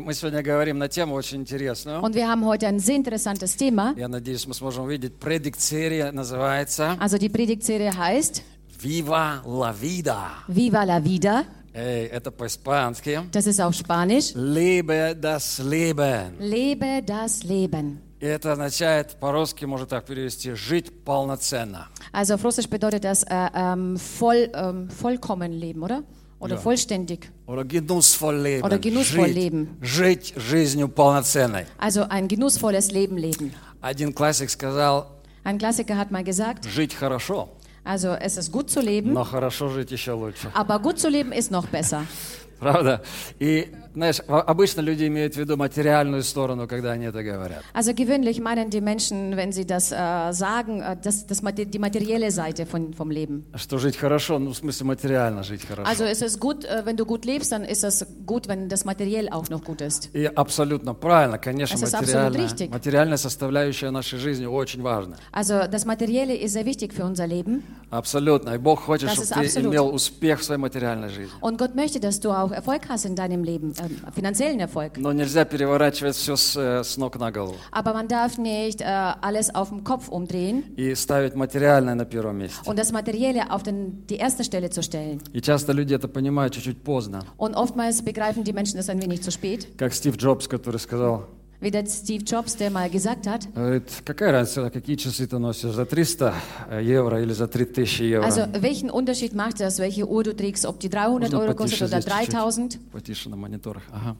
Мы сегодня говорим на тему очень интересную. Und wir haben heute ein sehr interessantes Thema. Я надеюсь, мы сможем увидеть. Предикт-серия называется Also die Predigtserie heißt «Viva la vida». Viva la Vida. Эй, это по-испански. Das ist auf Spanisch. «Lebe das Leben». Lebe das Leben. И это означает, по-русски можно так перевести, «жить полноценно». Also auf Russisch bedeutet das äh, ähm, voll, ähm, vollkommen leben, oder? Oder Ja. vollständig. Oder genussvoll leben. Oder genussvoll жить, leben. жить жизнью полноценной. Also ein genussvolles Leben leben. Один классик сказал, Ein Klassiker hat mal gesagt, жить хорошо, also es ist gut zu leben, но хорошо жить еще лучше. aber gut zu leben ist noch besser. Правда? И, знаешь, обычно люди имеют в виду материальную сторону, когда они это говорят. Also gewöhnlich meinen die Menschen, wenn sie das äh, sagen, äh, das, das, die materielle Seite von, vom Leben. Что жить хорошо, ну, в смысле материально жить хорошо. Also ist es gut, äh, wenn du gut lebst, dann ist es gut, wenn das materiell auch noch gut ist. И абсолютно правильно, конечно, ist материальная, материальная составляющая нашей жизни очень важна. Also das Materielle ist sehr wichtig für unser Leben. Абсолютно. И Бог хочет, Das чтобы ist ты absolut. имел успех в своей материальной жизни. Und Gott möchte, dass du auch Erfolg hast in deinem Leben, äh, finanziellen Erfolg. Но нельзя переворачивать все с, э, с ног на голову Aber man darf nicht äh, alles auf den Kopf umdrehen и ставить материальное на первом месте. und das Materielle auf den, die erste Stelle zu stellen. И часто люди это понимают чуть-чуть поздно. Und oftmals begreifen die Menschen das ein wenig zu spät. Как Стив Джобс, который сказал, Wie der Steve Jobs, der mal gesagt hat, говорит, какая разница, какие часы ты носишь, за 300 евро или за 3000 евро? also welchen Unterschied macht das, welche Uhr du trägst, ob die 300 Можно Euro kostet потише oder здесь чуть-чуть? 3000? Потише на мониторах. Ага.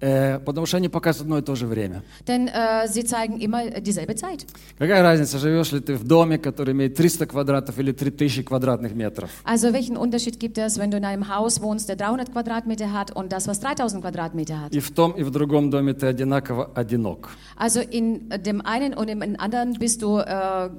Э, потому что они показывают одно и то же время. Denn äh, sie zeigen immer dieselbe Zeit. Какая разница, живешь ли ты в доме, который имеет 300 квадратов или 3000 квадратных метров? Also welchen Unterschied gibt es, wenn du in einem Haus wohnst, der 300 Quadratmeter hat und das, was 3000 Quadratmeter hat? И в том, и в другом доме ты одинаково одинок. Also in dem einen und im anderen bist du äh, äh,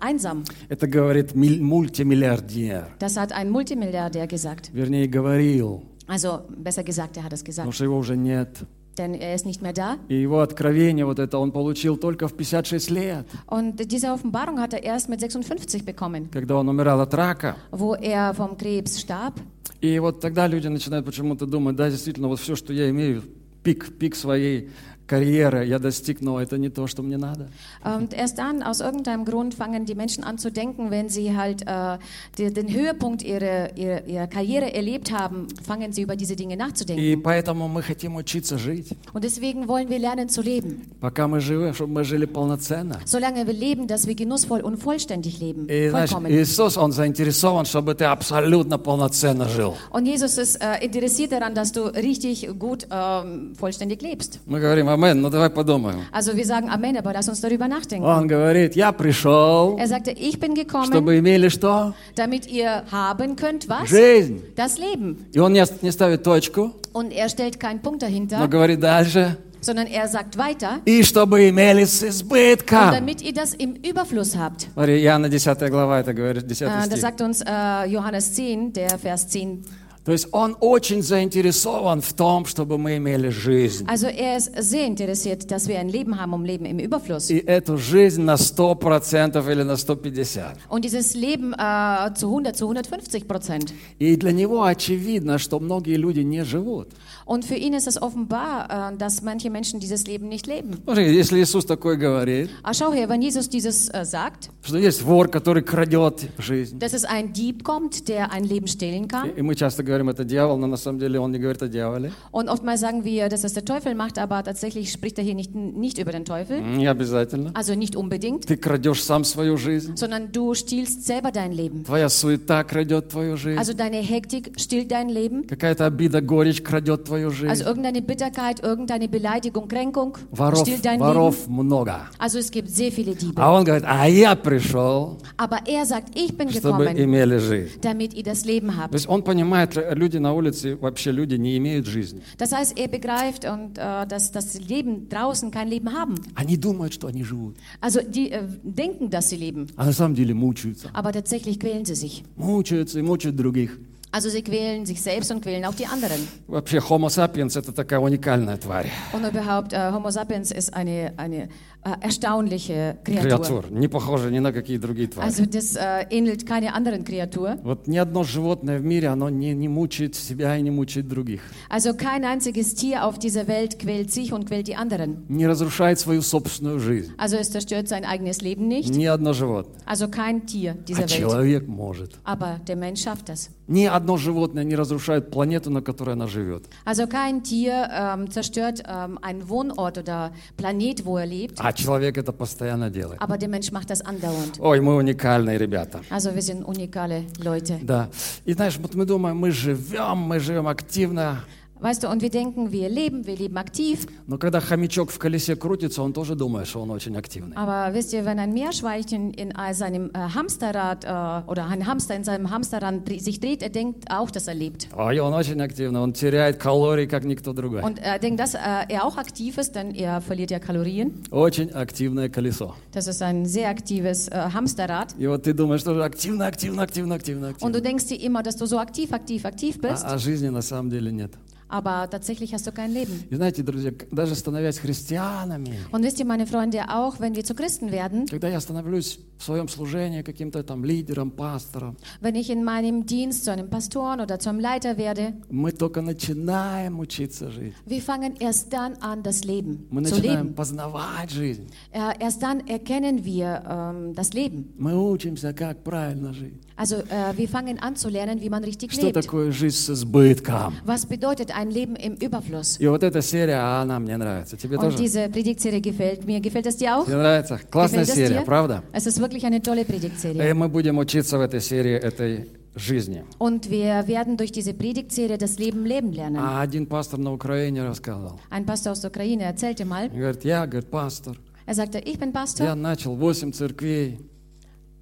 einsam. Это говорит мультимиллиардер. Das hat ein Multimilliardär gesagt. Вернее, говорил, Also besser gesagt, er hat es потому gesagt. что его уже нет. Denn er ist nicht mehr da. И его откровение вот это он получил только в 56 лет, Und diese Offenbarung hat er erst mit 56 bekommen, когда он умирал от рака. wo er vom Krebs starb. И вот тогда люди начинают почему-то думать, да, действительно, вот все, что я имею, пик, пик своей карьеры я достиг, но это не то, что мне надо. Und erst dann, aus irgendeinem Grund, fangen die Menschen an zu denken, wenn sie halt äh, die, den Höhepunkt ihrer, ihrer, ihrer Karriere erlebt haben, fangen sie über diese Dinge nachzudenken. И поэтому мы хотим учиться жить. Und deswegen wollen wir lernen zu leben. Пока мы живы, чтобы мы жили полноценно. Solange wir leben, dass wir genussvoll und vollständig leben. И знаешь, Vollkommen. Иисус, Он заинтересован, чтобы ты абсолютно полноценно жил. Und Jesus ist äh, interessiert daran, dass du richtig gut ähm, vollständig lebst. Мы говорим, амен, ну давай подумаем. Also wir sagen Amen, aber lass uns darüber nachdenken. Он говорит, я пришел, Er sagte, ich bin gekommen, чтобы имели что? damit ihr haben könnt, was? Жизнь. Das Leben. И он не, не ставит точку, Und er stellt keinen Punkt но dahinter, говорит дальше. sondern er sagt weiter, И чтобы имели с und избытком. damit ihr das im Überfluss habt. Смотри, Иоанна 10 глава, это говорит 10 Äh, das стих. sagt uns äh, Johannes 10, der Vers 10. То есть он очень заинтересован в том, чтобы мы имели жизнь. Also er ist sehr interessiert, dass wir ein Leben haben, um Leben im Überfluss. И эту жизнь на 100% или на 150%. Und dieses Leben äh, zu 100, zu 150 Prozent. И для него очевидно, что многие люди не живут. Und für ihn ist es offenbar, äh, dass manche Menschen dieses Leben nicht leben. Если Иисус такой говорит, Ah, schau her, wenn Jesus dieses äh, sagt, что есть вор, который крадет жизнь. dass es ein Dieb kommt, der ein Leben stehlen kann. И мы часто говорим, это дьявол, но на самом деле он не говорит о дьяволе. Und oftmals sagen wir, dass das der Teufel macht, aber tatsächlich spricht er hier nicht, nicht über den Teufel. Не обязательно. Also nicht unbedingt, Ты крадешь сам свою жизнь. sondern du stiehlst selber dein Leben. Твоя суета крадет твою жизнь. Also deine Hektik stiehlt dein Leben. Какая-то обида, горечь крадет твою жизнь. Also irgendeine Bitterkeit, irgendeine Beleidigung, Kränkung Воров, stiehlt dein Leben. воров много. Also es gibt sehr viele Diebe. А он говорит, а я пришел, Aber er sagt, ich bin чтобы gekommen, имели жизнь. damit ihr das Leben То habt. есть он понимает, люди на улице, вообще люди не имеют жизни. Das heißt, er begreift, und, äh, dass das Leben draußen kein Leben haben. Они думают, что они живут, Also die äh, denken, dass sie leben, а на самом деле мучаются. aber tatsächlich quälen sie sich. Мучаются и мучают других. Also sie quälen sich selbst und quälen auch die anderen. Вообще, Homo sapiens – это такая уникальная тварь. Und überhaupt, äh, Homo sapiens ist eine, eine äh, erstaunliche Kreatur. Креатур. Не похожа ни на какие другие твари. Also das äh, ähnelt keiner anderen Kreatur. Вот ни одно животное в мире, оно не, не мучает себя и не мучает других. Also kein einziges Tier auf dieser Welt quält sich und quält die anderen. Не разрушает свою собственную жизнь. Also es zerstört sein eigenes Leben nicht. Ни одно животное. Also kein Tier А dieser Welt. человек может. Aber der Mensch schafft das. Ни одно животное не разрушает планету, на которой она живет. Also kein Tier ähm, zerstört ähm, einen Wohnort oder Planet, wo er lebt. А человек это постоянно делает. Aber der Mensch macht das andauernd. Ой, мы уникальные ребята. Also wir sind unikale Leute. Да. И знаешь, вот мы думаем, мы живем, мы живем активно. Weißt du, und wir denken, wir leben, wir leben aktiv. Но когда хомячок в колесе крутится, он тоже думает, что он очень активный. Aber wisst ihr, wenn ein Meerschweinchen in äh, seinem äh, Hamsterrad äh, oder ein Hamster in seinem Hamsterrad dre- sich dreht, er denkt auch, dass er lebt. Ой, он очень активный, он теряет калории, как никто другой. Und er denkt, dass äh, er auch aktiv ist, denn er verliert ja Kalorien. Очень активное колесо. Das ist ein sehr aktives äh, Hamsterrad. И вот ты думаешь, что же активно, активно, активно, активно, Und активно. du denkst dir immer, dass du so aktiv, aktiv, aktiv bist, А, а жизни на самом деле нет. aber tatsächlich hast du kein Leben. И знаете, друзья, к- даже становясь христианами, Und wisst ihr, meine Freunde, auch wenn wir zu Christen werden, когда я становлюсь в своем служении каким-то там лидером, пастором, wenn ich in meinem Dienst zu einem Pastoren oder zum Leiter werde, мы только начинаем учиться жить. wir fangen erst dann an, das Leben Мы zu начинаем leben. познавать жизнь. Äh, erst dann erkennen wir ähm, das Leben. Мы учимся, как правильно жить. Also äh, wir fangen an zu lernen, wie man richtig Что lebt. такое жизнь с избытком. Was bedeutet ein Leben im Überfluss? И вот эта серия, она мне нравится. Тебе Und тоже? diese Predigtserie gefällt mir. Gefällt es dir auch? Тебе нравится? Классная Gefällt es серия, dir? правда? Es ist wirklich eine tolle И Predigtserie. мы будем учиться в этой серии этой жизни. Und wir werden durch diese Predigtserie das Leben leben lernen. А один пастор на Украине рассказал. Ein Pastor aus der Ukraine erzählte mal, говорит, я, говорит, пастор, er sagte, ich bin я Pastor. начал 8 церквей.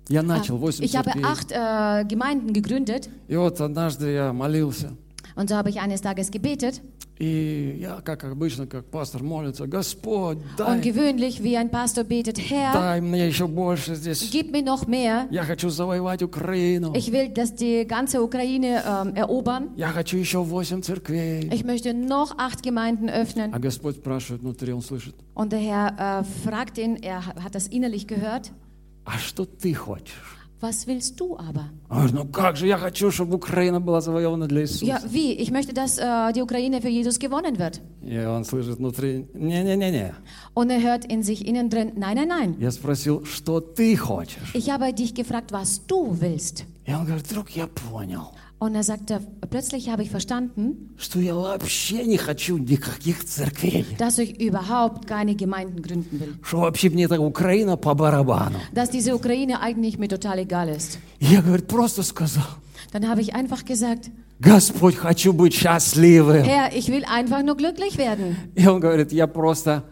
Я начал 8 Ich habe церквей. acht äh, Gemeinden gegründet И вот однажды я молился. und so habe ich eines Tages gebetet. И я, как обычно, как пастор молится, Господь, Und дай, gewöhnlich, wie ein Pastor betet, Herr, дай мне еще больше здесь. gib mir noch mehr. Я хочу завоевать Украину. Ich will, dass die ganze Ukraine ähm, erobern. Я хочу еще 8 церквей. Ich möchte noch acht Gemeinden öffnen. А Господь спрашивает внутри, Он слышит, Und der Herr äh, fragt ihn, er hat das innerlich gehört, а что ты хочешь? was willst du aber? Он говорит, ну как же, я хочу, чтобы Украина была завоевана для Иисуса. Ja, wie? Ich möchte, dass äh, die Ukraine für Jesus gewonnen wird. И он слышит внутри, не-не-не-не. Und er hört in sich innen drin, nein, nein, nein. Я спросил, что ты хочешь? Ich habe dich gefragt, was du willst. И он говорит, вдруг я понял, Und er sagte, plötzlich habe ich verstanden, что я вообще не хочу никаких церквей. dass ich überhaupt keine Gemeinden gründen will. Что вообще мне эта Украина по барабану. Dass diese Ukraine eigentlich mir total egal ist. И я, говорит, просто сказал, Dann habe ich einfach gesagt, Господь, хочу быть счастливым. Herr, ich will einfach nur glücklich werden. И он говорит, я просто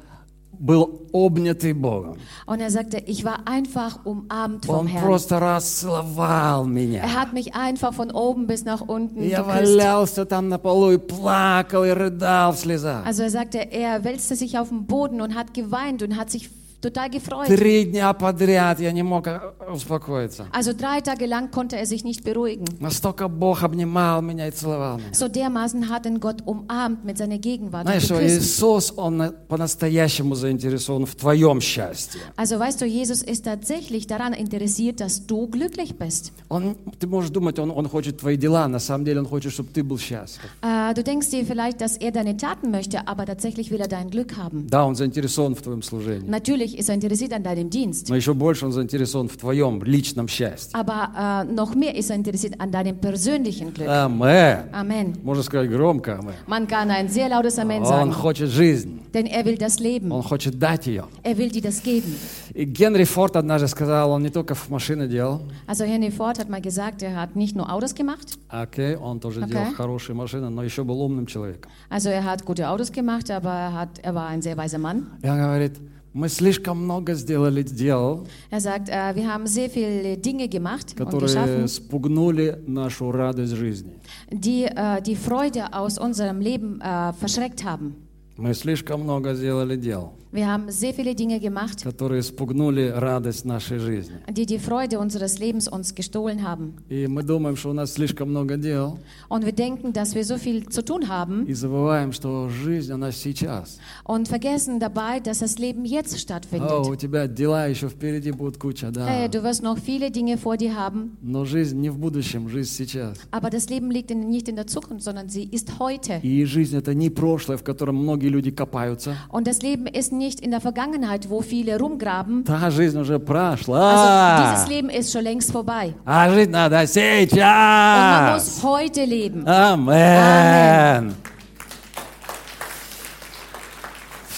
был обнятый Богом. Und er sagte, ich war einfach umarmt vom Он Herrn. просто расцеловал меня. Er hat mich einfach von oben bis nach unten Я geküsst. валялся там на полу и плакал, и рыдал в слезах. Also er sagte, er wälzte sich auf den Boden und hat geweint und hat sich total gefreut. Три дня подряд я не мог э, успокоиться. Also drei Tage lang konnte er sich nicht beruhigen. Настолько Бог обнимал меня и целовал меня. So dermaßen hat ihn Gott umarmt mit seiner Gegenwart und Знаешь, что geküsst. Иисус, Он на- по-настоящему заинтересован в твоем счастье. Also weißt du, Jesus ist tatsächlich daran interessiert, dass du glücklich bist. Он, ты можешь думать, он, он хочет твои дела, на самом деле Он хочет, чтобы ты был счастлив. Äh, du denkst dir vielleicht, dass er deine Taten möchte, aber tatsächlich will er dein Glück haben. Да, Он заинтересован в твоем служении. Natürlich ist er interessiert an deinem Dienst, Но еще больше Он заинтересован в твоем личном счастье. aber äh, noch mehr ist er interessiert an deinem persönlichen Glück. Амен. Amen. Можно сказать громко Амен. Man kann ein sehr lautes Amen Он sagen, хочет жизнь. denn er will das Leben. Он хочет дать ее. Er will dir das geben. И Генри Форд однажды сказал, он не только в машины делал, Also Henry Ford hat mal gesagt, er hat nicht nur Autos gemacht, окей, он тоже Окей. делал хорошие машины, но еще был умным человеком. also er hat gute Autos gemacht, aber er, hat, er war ein sehr weiser Mann. И он говорит, мы слишком много сделали дел, Er sagt, äh, wir haben sehr viele Dinge gemacht которые geschaffen, спугнули нашу радость жизни. die äh, die Freude aus unserem Leben äh, verschreckt haben. Мы слишком много сделали дел. Wir haben sehr viele Dinge gemacht, которые спугнули радость нашей жизни. die die Freude unseres Lebens uns gestohlen haben. И мы думаем, что у нас слишком много дел, Und wir denken, dass wir so viel zu tun haben и забываем, что жизнь, она сейчас. und vergessen dabei, dass das Leben jetzt О, stattfindet. у тебя дела еще впереди будут куча, да. Hey, du wirst noch viele Dinge vor dir haben, Но жизнь не в будущем, жизнь сейчас. aber das Leben liegt in, nicht in der Zukunft, sondern sie ist heute. И жизнь это не прошлое, в котором многие люди копаются. Und das Leben ist nicht in der Vergangenheit, wo viele rumgraben. Та жизнь уже Also прошла. dieses Leben ist schon längst vorbei. А жить надо Und man сейчас. muss heute leben. Амен.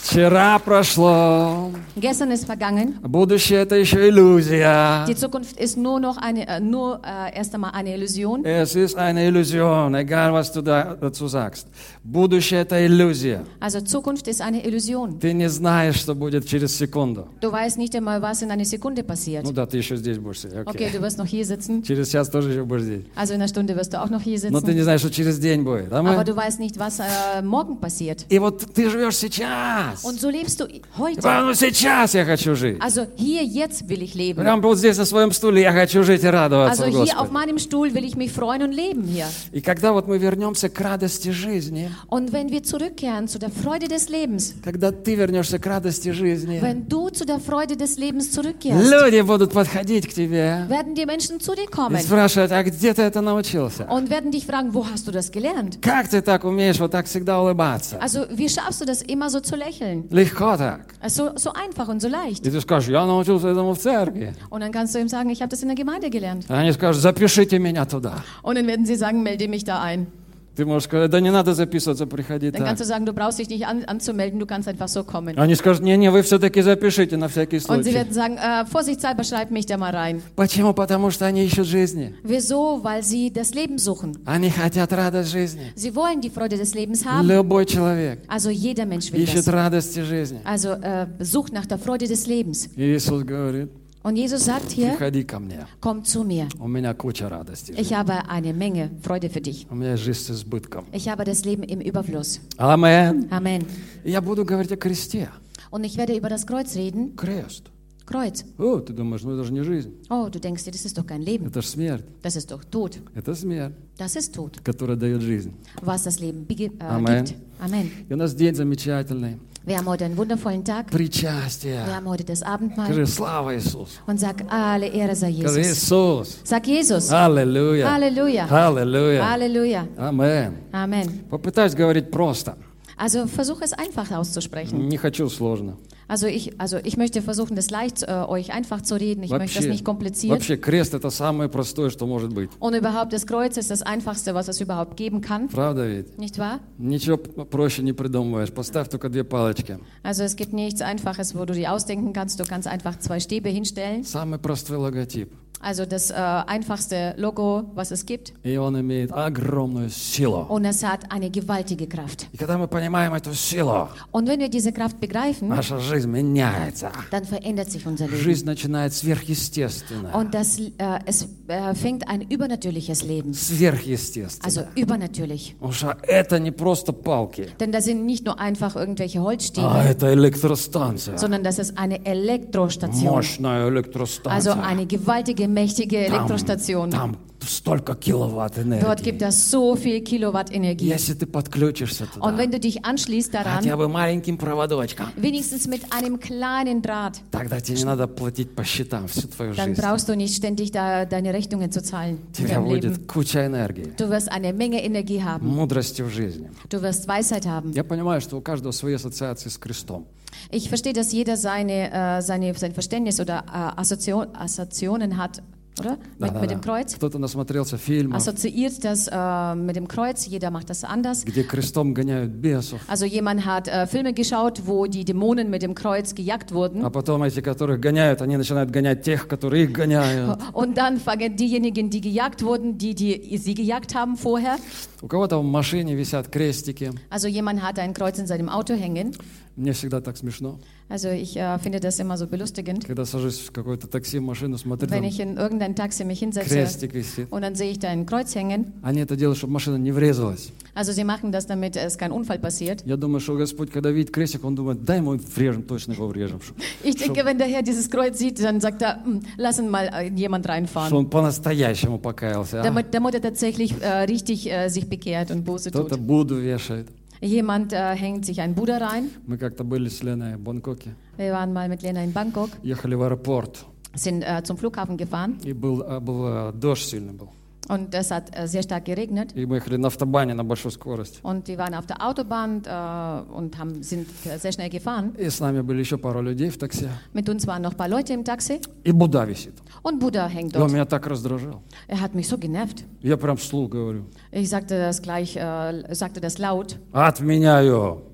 Вчера прошло. Gestern ist vergangen. Будущее это еще иллюзия. Die Zukunft ist nur noch eine, äh, nur äh, erst einmal eine Illusion. Es ist eine Illusion, egal was du da dazu sagst. Будущее это иллюзия. Also Zukunft ist eine Illusion. Ты не знаешь, что будет через секунду. Du weißt nicht einmal, was in einer Sekunde passiert. Ну да, ты еще здесь будешь сидеть. Okay, окей. du wirst noch hier sitzen. Через час тоже еще будешь здесь. Also in einer Stunde wirst du auch noch hier Но ты sitzen. не знаешь, что через день будет. Aber Амен. du weißt nicht, was äh, morgen passiert. И вот ты живешь сейчас. Und so lebst du heute. Прямо сейчас я хочу жить. Also hier, jetzt will ich leben. Прямо вот здесь на своем стуле я хочу жить и радоваться Also hier auf Господе. meinem Stuhl will ich mich freuen und leben hier. И когда вот мы вернемся к радости жизни, Und wenn wir zurückkehren zu der Freude des Lebens, когда ты вернешься к радости жизни, wenn du zu der Freude des Lebens zurückkehrst, люди будут подходить к тебе werden die Menschen zu dir и kommen спрашивать, а где ты это научился? und werden dich fragen, wo hast du das gelernt? Как ты так умеешь вот так всегда улыбаться? Also wie schaffst du das immer so zu lächeln? Легко так. Also so einfach und so leicht. И ты скажешь, я научился этому в церкви. Und dann kannst du ihm sagen, ich habe das in der Gemeinde gelernt. А Они скажут, запишите меня туда. Und dann werden sie sagen, melde mich da ein. Ты можешь сказать, да не надо записываться, приходи Dann так. kannst du sagen, du brauchst dich nicht an, anzumelden, du kannst einfach so kommen. Они скажут, не-не, вы все-таки запишите на всякий Und sie случай. werden sagen, äh, vorsichtshalber schreib mich da mal rein. Почему? Потому что они ищут жизни. Wieso? Weil sie das Leben suchen. Они хотят радость жизни. Sie wollen die Freude des Lebens haben. Любой человек Also jeder Mensch will ищет das. радости жизни. Also äh, sucht nach der Freude des Lebens. И Иисус говорит, Und Jesus sagt hier, приходи ко мне. komm zu mir. У меня куча радости. жизни. Ich habe eine Menge Freude für dich. У меня есть жизнь с избытком. Ich habe das Leben im Überfluss. Амен. Amen. И Я буду говорить о кресте. Und ich werde über das Kreuz reden. Крест. Kreuz. О, ты думаешь, ну это же не жизнь. Oh, du denkst dir, das ist doch kein Leben. Это же смерть. Das ist doch Tod. Это смерть, Das ist Tod, которая дает жизнь. was das Leben bege- äh, Amen. gibt. Amen. И у нас день замечательный. Wir haben heute einen wundervollen Tag. Причастие. Wir haben heute das Abendmahl. Скажи, слава Иисус. Und sag, alle Ehre sei Скажи, Jesus. Иисус. Sag Jesus. Аллилуйя. Halleluja. Аллилуйя. Halleluja. Амен. Amen. Попытаюсь говорить просто. Also versuche es einfach auszusprechen. Не хочу сложно. Also ich, also ich möchte versuchen, das leicht äh, euch einfach zu reden. Ich möchte das Вообще, nicht kompliziert. вообще крест это самое простое, что может быть. Und überhaupt, das Kreuz ist das Einfachste, was es überhaupt geben kann. Правда ведь? Nicht wahr? Ничего п- проще не придумываешь. Поставь только две палочки. Also es gibt nichts Einfaches, wo du dir ausdenken kannst. Du kannst einfach zwei Stäbe hinstellen. Самый простой логотип. Also das äh, einfachste Logo, was es gibt. И он имеет огромную силу. Und es hat eine gewaltige Kraft. И когда мы понимаем эту силу, Und wenn wir diese Kraft begreifen, наша жизнь меняется. dann verändert sich unser Leben. Жизнь начинает сверхъестественно. Und das, äh, es äh, fängt ein übernatürliches Leben. Сверхъестественно. Also übernatürlich. Потому что это не просто палки, Denn das sind nicht nur einfach irgendwelche а Holzstäbe, это электростанция. sondern das ist eine Elektrostation. Мощная электростанция. Also eine gewaltige, mächtige Elektrostation. Tam, tam, столько киловатт энергии. Dort gibt es so viel Kilowatt Energie. Если ты подключишься Und туда, wenn du dich anschließt хотя daran, бы маленьким проводочком, wenigstens mit einem kleinen Draht, тогда тебе не надо платить по счетам всю твою dann жизнь. brauchst du nicht ständig da deine Rechnungen zu zahlen У in тебя deinem Leben. будет куча энергии, Du wirst eine Menge Energie haben. мудрости в жизни. Du wirst Weisheit haben. Я понимаю, что у каждого свои ассоциации с крестом. Ich verstehe, dass jeder seine, äh, seine, sein Verständnis oder äh, Assoziation, Assoziationen hat, oder? Mit, mit dem Kreuz. Кто-то насмотрелся фильмов, Assoziiert das äh, mit dem Kreuz. Jeder macht das anders. где крестом гоняют бесов, Also jemand hat äh, Filme geschaut, wo die Dämonen mit dem Kreuz gejagt wurden. а потом эти, которых гоняют, они начинают гонять тех, которые их гоняют. Und dann fangen diejenigen, die gejagt wurden, die, die sie gejagt haben vorher. У кого-то в машине висят крестики, Also jemand hat ein Kreuz in seinem Auto hängen. Мне всегда так смешно, Also ich äh, finde das immer so belustigend, когда сажусь в какое-то такси, в машину, смотрю, wenn там ich in irgendein Taxi mich hinsetze крестик висит. und dann sehe ich da ein Kreuz hängen. Они это делают, чтобы машина не врезалась. Also sie machen das, damit es kein Unfall passiert. Я думаю, что Господь, когда видит крестик, Он думает, дай ему врежем, точно его врежем. Что, Ich denke, wenn der Herr dieses Kreuz sieht, dann sagt er, "Hm, lass ihn mal äh, jemand что reinfahren. он по-настоящему покаялся. а? Damit, damit er tatsächlich äh, richtig äh, sich bekehrt und Buße Кто-то tut. Буду вешает. Jemand äh, hängt sich einen Buddha rein. Мы как-то были с Леной в Бангкоке, Wir waren mal mit Lena in Bangkok, ехали в аэропорт, sind äh, zum Flughafen gefahren и был, а, был а, дождь сильный был. und es hat äh, sehr stark geregnet. И мы ехали на автобане на большой скорости. Und wir waren auf der Autobahn äh, und haben, sind äh, sehr schnell gefahren. И с нами были еще пару людей в такси. Mit uns waren noch ein paar Leute im Taxi И Будда висит. und Buddha hängt И он dort. меня так раздражал. Er hat mich so genervt. Я прям вслух говорю. Ich sagte das gleich, äh, sagte das laut. Отменяю. Äh,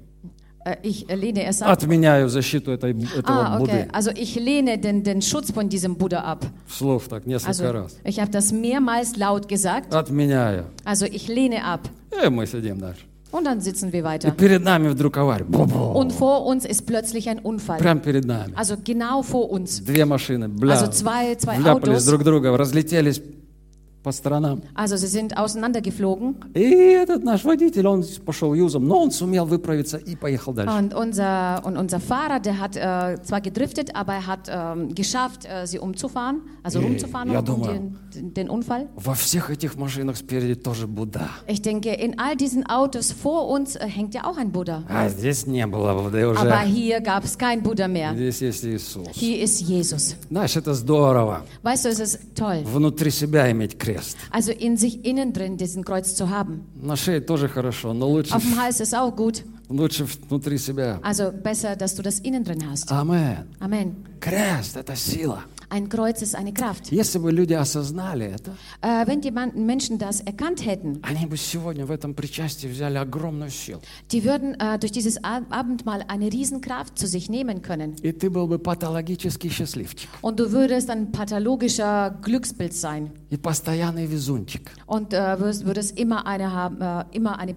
Ich äh, lehne es ab. Отменяю защиту этой, этого Ah, okay. Будды. Also ich lehne den, den Schutz von diesem Buddha ab. Вслух так, несколько Also раз. ich habe das mehrmals laut gesagt. Отменяю. Also ich lehne ab. И мы сидим дальше. Und dann sitzen wir И weiter. перед нами вдруг авария. Бу-бу. Und vor uns ist plötzlich ein Unfall. Прям перед нами. Also genau vor uns. Две машины, бля, Also zwei, zwei вляпались Autos. друг друга, разлетелись по сторонам. Also sie sind auseinandergeflogen. И этот наш водитель, он пошел юзом, но он сумел выправиться и поехал дальше. Und unser, und unser Fahrer, der hat äh, zwar gedriftet, aber er hat ähm, geschafft, äh, sie umzufahren, also Ey, rumzufahren ja, um думаю. den, den, den Unfall. Во всех этих машинах спереди тоже Будда. Ich denke, in all diesen Autos vor uns äh, hängt ja auch ein Buddha. А здесь не было Будды Aber уже. hier gab es kein Buddha mehr. Здесь есть Иисус. Hier ist Jesus. Знаешь, это здорово. Weißt du, es ist toll. Внутри себя иметь крест. Also in sich innen drin diesen Kreuz zu haben. На шее тоже хорошо, но лучше, Auf dem Hals ist auch gut. лучше внутри себя. Also besser, dass du das innen drin hast. Амен. Amen. Крест – это сила. Ein Kreuz ist eine Kraft. Если бы люди осознали это, Äh, wenn die Man- Menschen das erkannt hätten, они бы сегодня в этом причастии взяли огромную силу. die würden äh, durch dieses Ab- Abendmahl eine Riesenkraft zu sich nehmen können. И ты был бы патологический счастливчик. Und du würdest ein pathologischer Glücksbild sein. И постоянный везунчик. Und äh, würdest, würdest immer eine, haben, äh, immer eine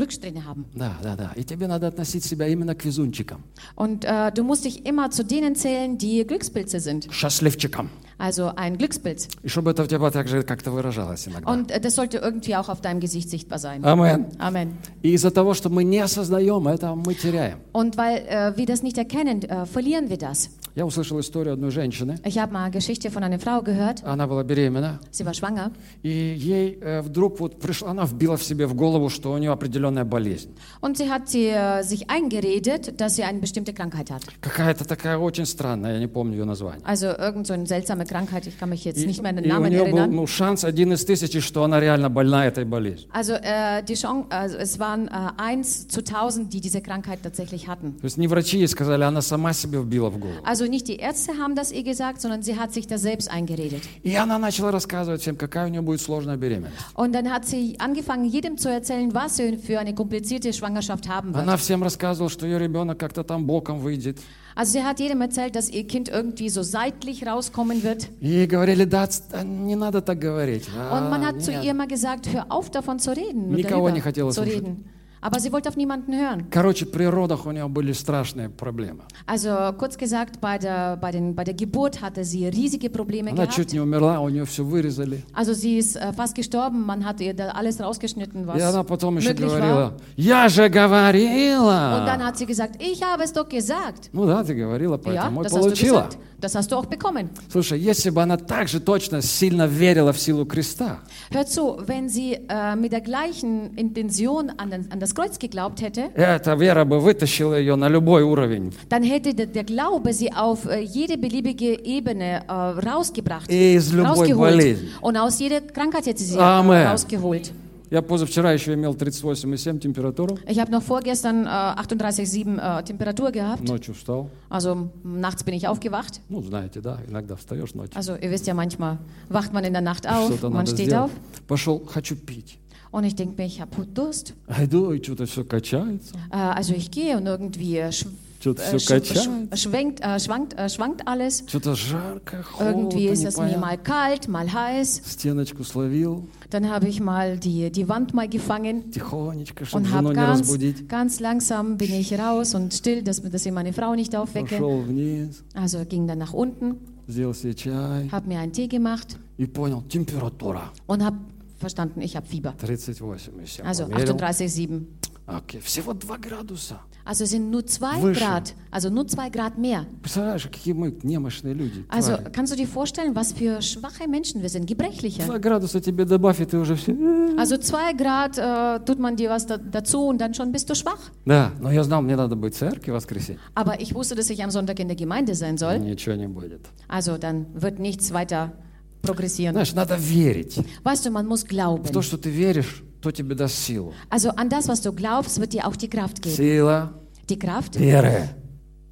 ähm, Glückssträhne haben. Да, да, да. И тебе надо относить себя именно к везунчикам. Und äh, du musst dich immer zu denen zählen, die Glückspilze sind. Счастливчикам. Also ein Glückspilz. И чтобы это у тебя также как-то выражалось иногда. Und äh, das sollte irgendwie auch auf deinem Gesicht sichtbar sein. Амен. Amen. И из-за того, что мы не осознаем это, мы теряем. Und weil äh, wir das nicht erkennen, äh, verlieren wir das. Я услышал историю одной женщины. Ich habe mal eine Geschichte von einer Frau gehört. Она была беременна. Sie war schwanger И ей э, вдруг вот пришла, она вбила в себе в голову, что у нее определенная болезнь. und sie hat sie, äh, sich eingeredet, dass sie eine bestimmte Krankheit hat. Какая-то такая очень странная, я не помню ее название. Also irgend so eine seltsame Krankheit, ich kann mich jetzt И, nicht mehr an den и у Namen нее был erinnern. ну, шанс один из тысячи, что она реально больна этой болезнью. Also, äh, die Chance, also es waren äh, eins zu tausend, die diese Krankheit tatsächlich hatten. То есть не врачи ей сказали, она сама себе вбила в голову. Also nicht die Ärzte haben das ihr gesagt, sondern sie hat sich das selbst eingeredet. И она начала рассказывать всем, какая у нее будет сложная беременность. Und dann hat sie angefangen, jedem zu erzählen, was sie für eine komplizierte Schwangerschaft haben wird. Она всем рассказывала, что ее ребенок как-то там боком выйдет. Also sie hat jedem erzählt, dass ihr Kind irgendwie so seitlich rauskommen wird. И ей говорили, да, отста- не надо так говорить. А, Und man hat zu нет. ihr mal gesagt, hör auf davon zu reden, Никого darüber не хотела zu слушать. reden. Aber sie wollte auf niemanden hören. Короче, при родах у нее были страшные проблемы. Also kurz gesagt, bei der, bei, den, bei der Geburt hatte sie riesige Probleme Она чуть gehabt. не умерла, у нее все вырезали. Also sie ist äh, fast gestorben, man hat ihr da alles rausgeschnitten, was И она потом еще möglich war. говорила, я же Und dann говорила. hat sie gesagt, ich habe es doch gesagt. Ну да, ты говорила, Ja, поэтому и das hast du получила. gesagt. Das hast du auch bekommen. Слушай, если бы она так же точно сильно верила в силу креста, Hört zu, wenn sie äh, mit der gleichen Intention an, den, an das Kreuz geglaubt hätte, эта вера бы вытащила ее на любой уровень. dann hätte der, der Glaube sie auf äh, jede beliebige Ebene äh, rausgebracht, И из любой rausgeholt. болезни. Und aus jeder Krankheit hätte sie äh, Amen. rausgeholt. Я позавчера еще имел 38,7 температуру. Ich habe noch vorgestern äh, 38,7 äh, Temperatur gehabt. Ночью встал. Also nachts bin ich aufgewacht. Ну, знаете, да, иногда встаешь ночью. Also ihr wisst ja, manchmal wacht man in der Nacht auf, Что-то man надо steht сделать. auf Пошел, хочу пить. und ich denke mir, ich habe Durst. А иду, и что-то все качается. Äh, also ich gehe und irgendwie äh, schw Что-то äh, все sch качает. sch schwenkt, äh, schwankt, äh, schwankt alles. Что-то жарко, холодно, Irgendwie ist es mir непонятно. mal kalt, mal heiß. Стеночку словил Dann habe ich mal die, die Wand mal gefangen тихонечко, чтобы und жену habe не ganz, разбудить. ganz langsam bin ich raus und still, dass, dass ich meine Frau nicht aufwecke. Пошел вниз, Also ging dann nach unten, сделал себе чай habe mir einen Tee gemacht и понял, температура und habe verstanden, ich habe Fieber. 38,7. Also Померил. 38,7. Окей, всего 2 градуса. Also es sind nur zwei Выше. Grad, also nur zwei Grad mehr. Представляешь, какие мы немощные люди. Also твари. kannst du dir vorstellen, was für schwache Menschen wir sind, gebrechliche. 2 градуса тебе добавь, и ты уже все... Also zwei Grad äh, tut man dir was da, dazu und dann schon bist du schwach. Да, но я знал, мне надо быть в церкви в воскресенье. Aber ich wusste, dass ich am Sonntag in der Gemeinde sein soll. Ничего не будет. Also dann wird nichts weiter progressieren. Знаешь, надо верить. Weißt du, man muss В то, glauben. что ты веришь, то тебе даст силу. Also an das, was du glaubst, wird dir auch die Kraft geben. Сила Die Kraft, die веры.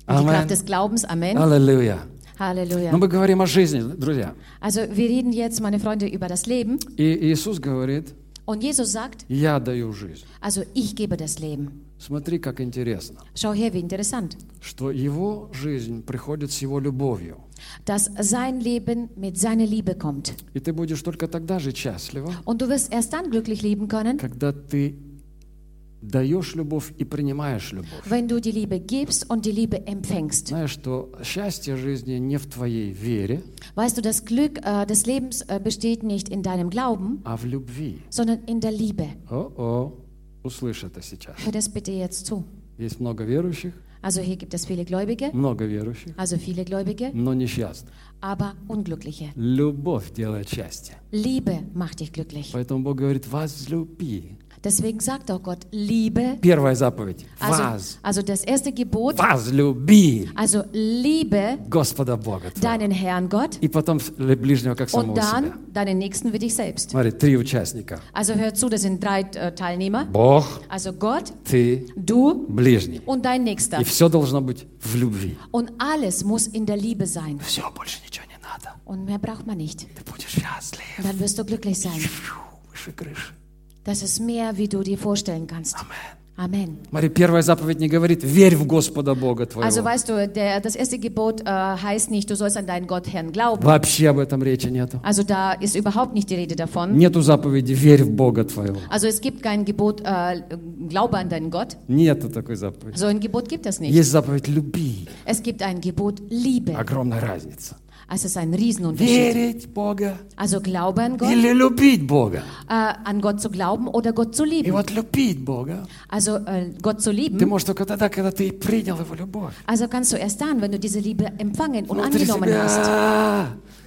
Amen. Kraft des Glaubens. Amen. Аллилуйя. Halleluja. Но мы говорим о жизни, друзья. Also wir reden jetzt, meine Freunde, über das Leben. И Иисус говорит, Und Jesus sagt, я даю жизнь. also ich gebe das Leben. Смотри, как интересно, Schau her, wie interessant. что его жизнь приходит с его любовью. Dass sein Leben mit seiner Liebe kommt. И ты будешь только тогда жить счастливо, Und du wirst erst dann glücklich leben können, когда ты даешь любовь и принимаешь любовь. wenn du die Liebe gibst und die Liebe empfängst. Знаешь, что счастье жизни не в твоей вере, Weißt du, das Glück äh, des Lebens äh, besteht nicht in deinem Glauben, а в любви. sondern in der Liebe. О-о, услышь это сейчас. Hör das bitte jetzt zu. Есть много верующих, Also hier gibt es viele Gläubige, много верующих, also viele Gläubige, но несчастных. aber Unglückliche. Любовь делает счастье. Liebe macht dich glücklich. Поэтому Бог говорит, возлюби. Deswegen sagt auch Gott, Liebe. Первая заповедь. Also, Воз. also das erste Gebot, Возлюби also liebe Господа Бога твоего. deinen Herrn Gott И потом ближнего как und самого себя. dann deinen Nächsten wie dich selbst. Смотри, три участника. Also hör zu, das sind drei äh, Teilnehmer. Бог, Also Gott, ты, du ближний. und dein Nächster. И все должно быть в любви. Und alles muss in der Liebe sein. Все, больше ничего не надо. Und mehr braucht man nicht. Ты будешь счастлив. Und dann wirst du glücklich sein. Фью, Выше крыши. Das ist mehr, wie du dir vorstellen kannst. Амен. Amen. Смотри, первая заповедь не говорит, верь в Господа Бога Also твоего. weißt du, der, das erste Gebot äh, heißt nicht, du sollst an deinen Gott Herrn glauben. Вообще об этом речи нету. Also da ist überhaupt nicht die Rede davon. Нету заповеди «верь в Бога твоего». Also es gibt kein Gebot, äh, glaube an deinen Gott. Нету такой заповеди. So ein Gebot gibt es nicht. Есть заповедь «люби». Es gibt ein Gebot Liebe. Огромная разница. Also es ist ein Riesenunterschied. Also Glaube an Gott. Äh, an Gott zu glauben oder Gott zu lieben. Also äh, Gott zu lieben. Also kannst du erst dann, wenn du diese Liebe empfangen und angenommen hast.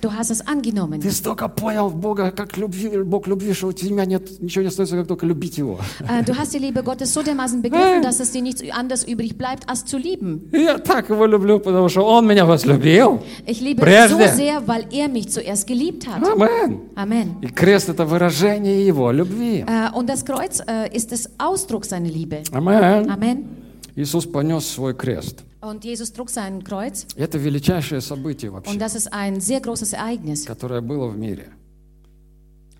Du hast es angenommen. Ты столько понял Бога, как любви, Бог любви, что у тебя нет, ничего не остается, как только любить Его. Äh, du hast die Liebe Gottes so dermaßen begriffen, dass es dir nichts anderes übrig bleibt, als zu lieben. И я так Его люблю, потому что Он меня возлюбил. Ich liebe Прежде. ihn so sehr, weil er mich zuerst geliebt hat. Амен. Amen. И крест – это выражение Его любви. Äh, und das Kreuz äh, ist das Ausdruck seiner Liebe. Амен. Amen. Иисус понес свой крест. Und Jesus trug sein Kreuz. Это величайшее событие вообще, Und das ist ein sehr großes Ereignis, которое было в мире.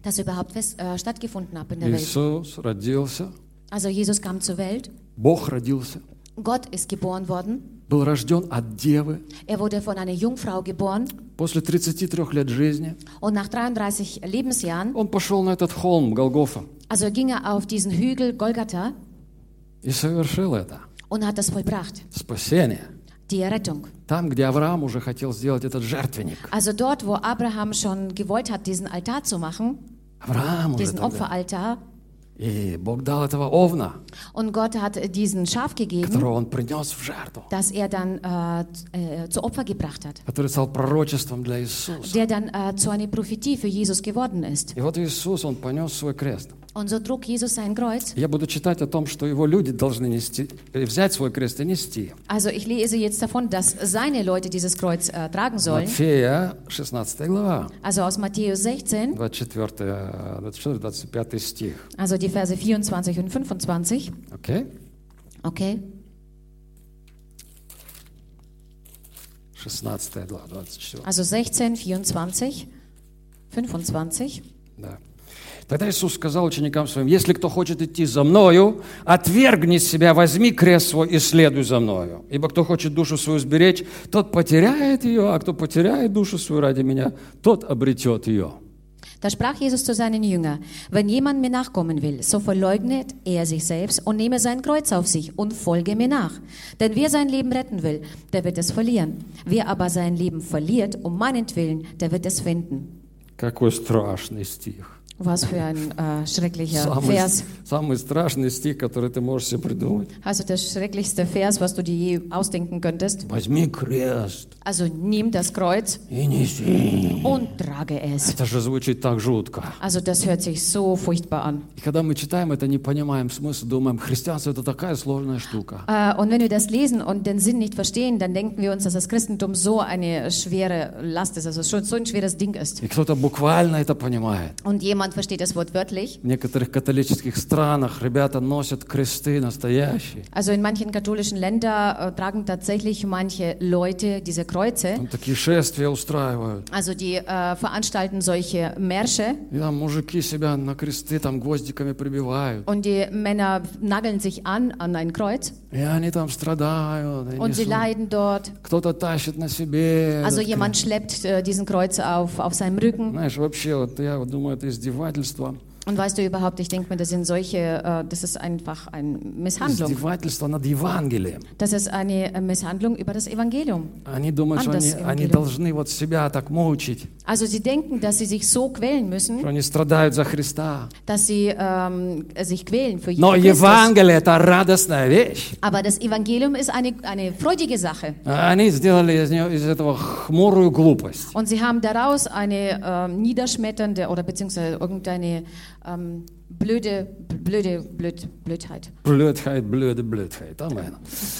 das überhaupt fest, äh, stattgefunden hat in der Welt. Иисус родился, Also Jesus kam zur Welt. Бог родился, Gott ist geboren worden. был рожден от Девы. Er wurde von einer Jungfrau geboren. После 33 лет жизни Und nach 33 Lebensjahren, он пошел на этот холм Голгофа also ging er auf diesen Hügel Golgatha и совершил это. und hat das vollbracht. Спасение. Die Errettung. Там, где Авраам уже хотел сделать этот жертвенник. Also dort, wo Abraham schon gewollt hat, diesen Altar zu machen, Авраам уже diesen тогда. Opferaltar, И Бог дал этого овна, und Gott hat diesen Schaf gegeben, которого он принес в жертву, das er dann äh, äh, zu Opfer gebracht hat, который стал пророчеством для Иисуса. der dann äh, zu einer Prophetie für Jesus geworden ist. И вот Иисус, он понес свой крест. Und so trug Jesus sein Kreuz. Я буду читать о том, что его люди должны нести, э, взять свой крест и нести. Also ich lese jetzt davon, dass seine Leute dieses Kreuz äh, tragen sollen. Матфея, 16 глава, Also aus Matthäus 16, 24, 24-25 стих. also die Verse 24 und 25. Окей? Okay? 16 глава, 24. Also 16, 24, 25. Да. Тогда Иисус сказал ученикам своим, если кто хочет идти за Мною, отвергни себя, возьми крест свой и следуй за Мною. Ибо кто хочет душу свою сберечь, тот потеряет ее, а кто потеряет душу свою ради Меня, тот обретет ее. Da sprach Jesus zu seinen Jüngern, wenn jemand mir nachkommen will, so verleugnet er sich selbst und nehme sein Kreuz auf sich und folge mir nach. Denn wer sein Leben retten will, der wird es verlieren. Wer aber sein Leben verliert, um meinetwillen, der wird es finden. Какой страшный стих. Was für ein äh, schrecklicher Самый, Vers. самый страшный стих, который ты можешь себе придумать. Also der schrecklichste Vers, was du dir je ausdenken könntest. Возьми крест Also nimm das Kreuz и неси. und trage es. Это же звучит так жутко. Also das hört sich so furchtbar an. И когда мы читаем это, не понимаем смысл, думаем, христианство это такая сложная штука. Äh, und wenn wir das lesen und den Sinn nicht verstehen, dann denken wir uns, dass das Christentum so eine schwere Last ist, also schon so ein schweres Ding ist. И кто-то буквально это понимает. Und jemand versteht das Wort wörtlich. В некоторых католических странах ребята носят кресты настоящие. Also in manchen katholischen Ländern äh, tragen tatsächlich manche Leute diese Kreuze. Там такие шествия устраивают. Also die äh, veranstalten solche Märsche И там мужики себя на кресты там гвоздиками прибивают. und die Männer nageln sich an an ein Kreuz И они там страдают. и und sie несут. leiden dort. Кто-то тащит на себе. Also этот jemand schleppt äh, diesen Kreuz auf, auf seinem Rücken. Знаешь, вообще, вот я вот думаю, это издевательство. издевательства – Und weißt du überhaupt, ich denke mir, das sind solche, äh, das ist einfach eine Misshandlung. Издевательство над Евангелием. Das ist eine äh, Misshandlung über das Evangelium. Они думают, что An das они, они Evangelium. должны вот себя так мучить, Also sie denken, dass sie sich so quälen müssen, что они страдают за Христа. dass sie ähm, sich quälen für Но Christus. Евангелие – это радостная вещь. Aber das Evangelium ist eine, eine freudige Sache. Они сделали из, нее, из этого хмурую глупость. Und sie haben daraus eine ähm, niederschmetternde oder beziehungsweise irgendeine ähm, blöde, blöde, blöd, Blödheit. Блюдхайт, блюды, блюдхайт. Амен.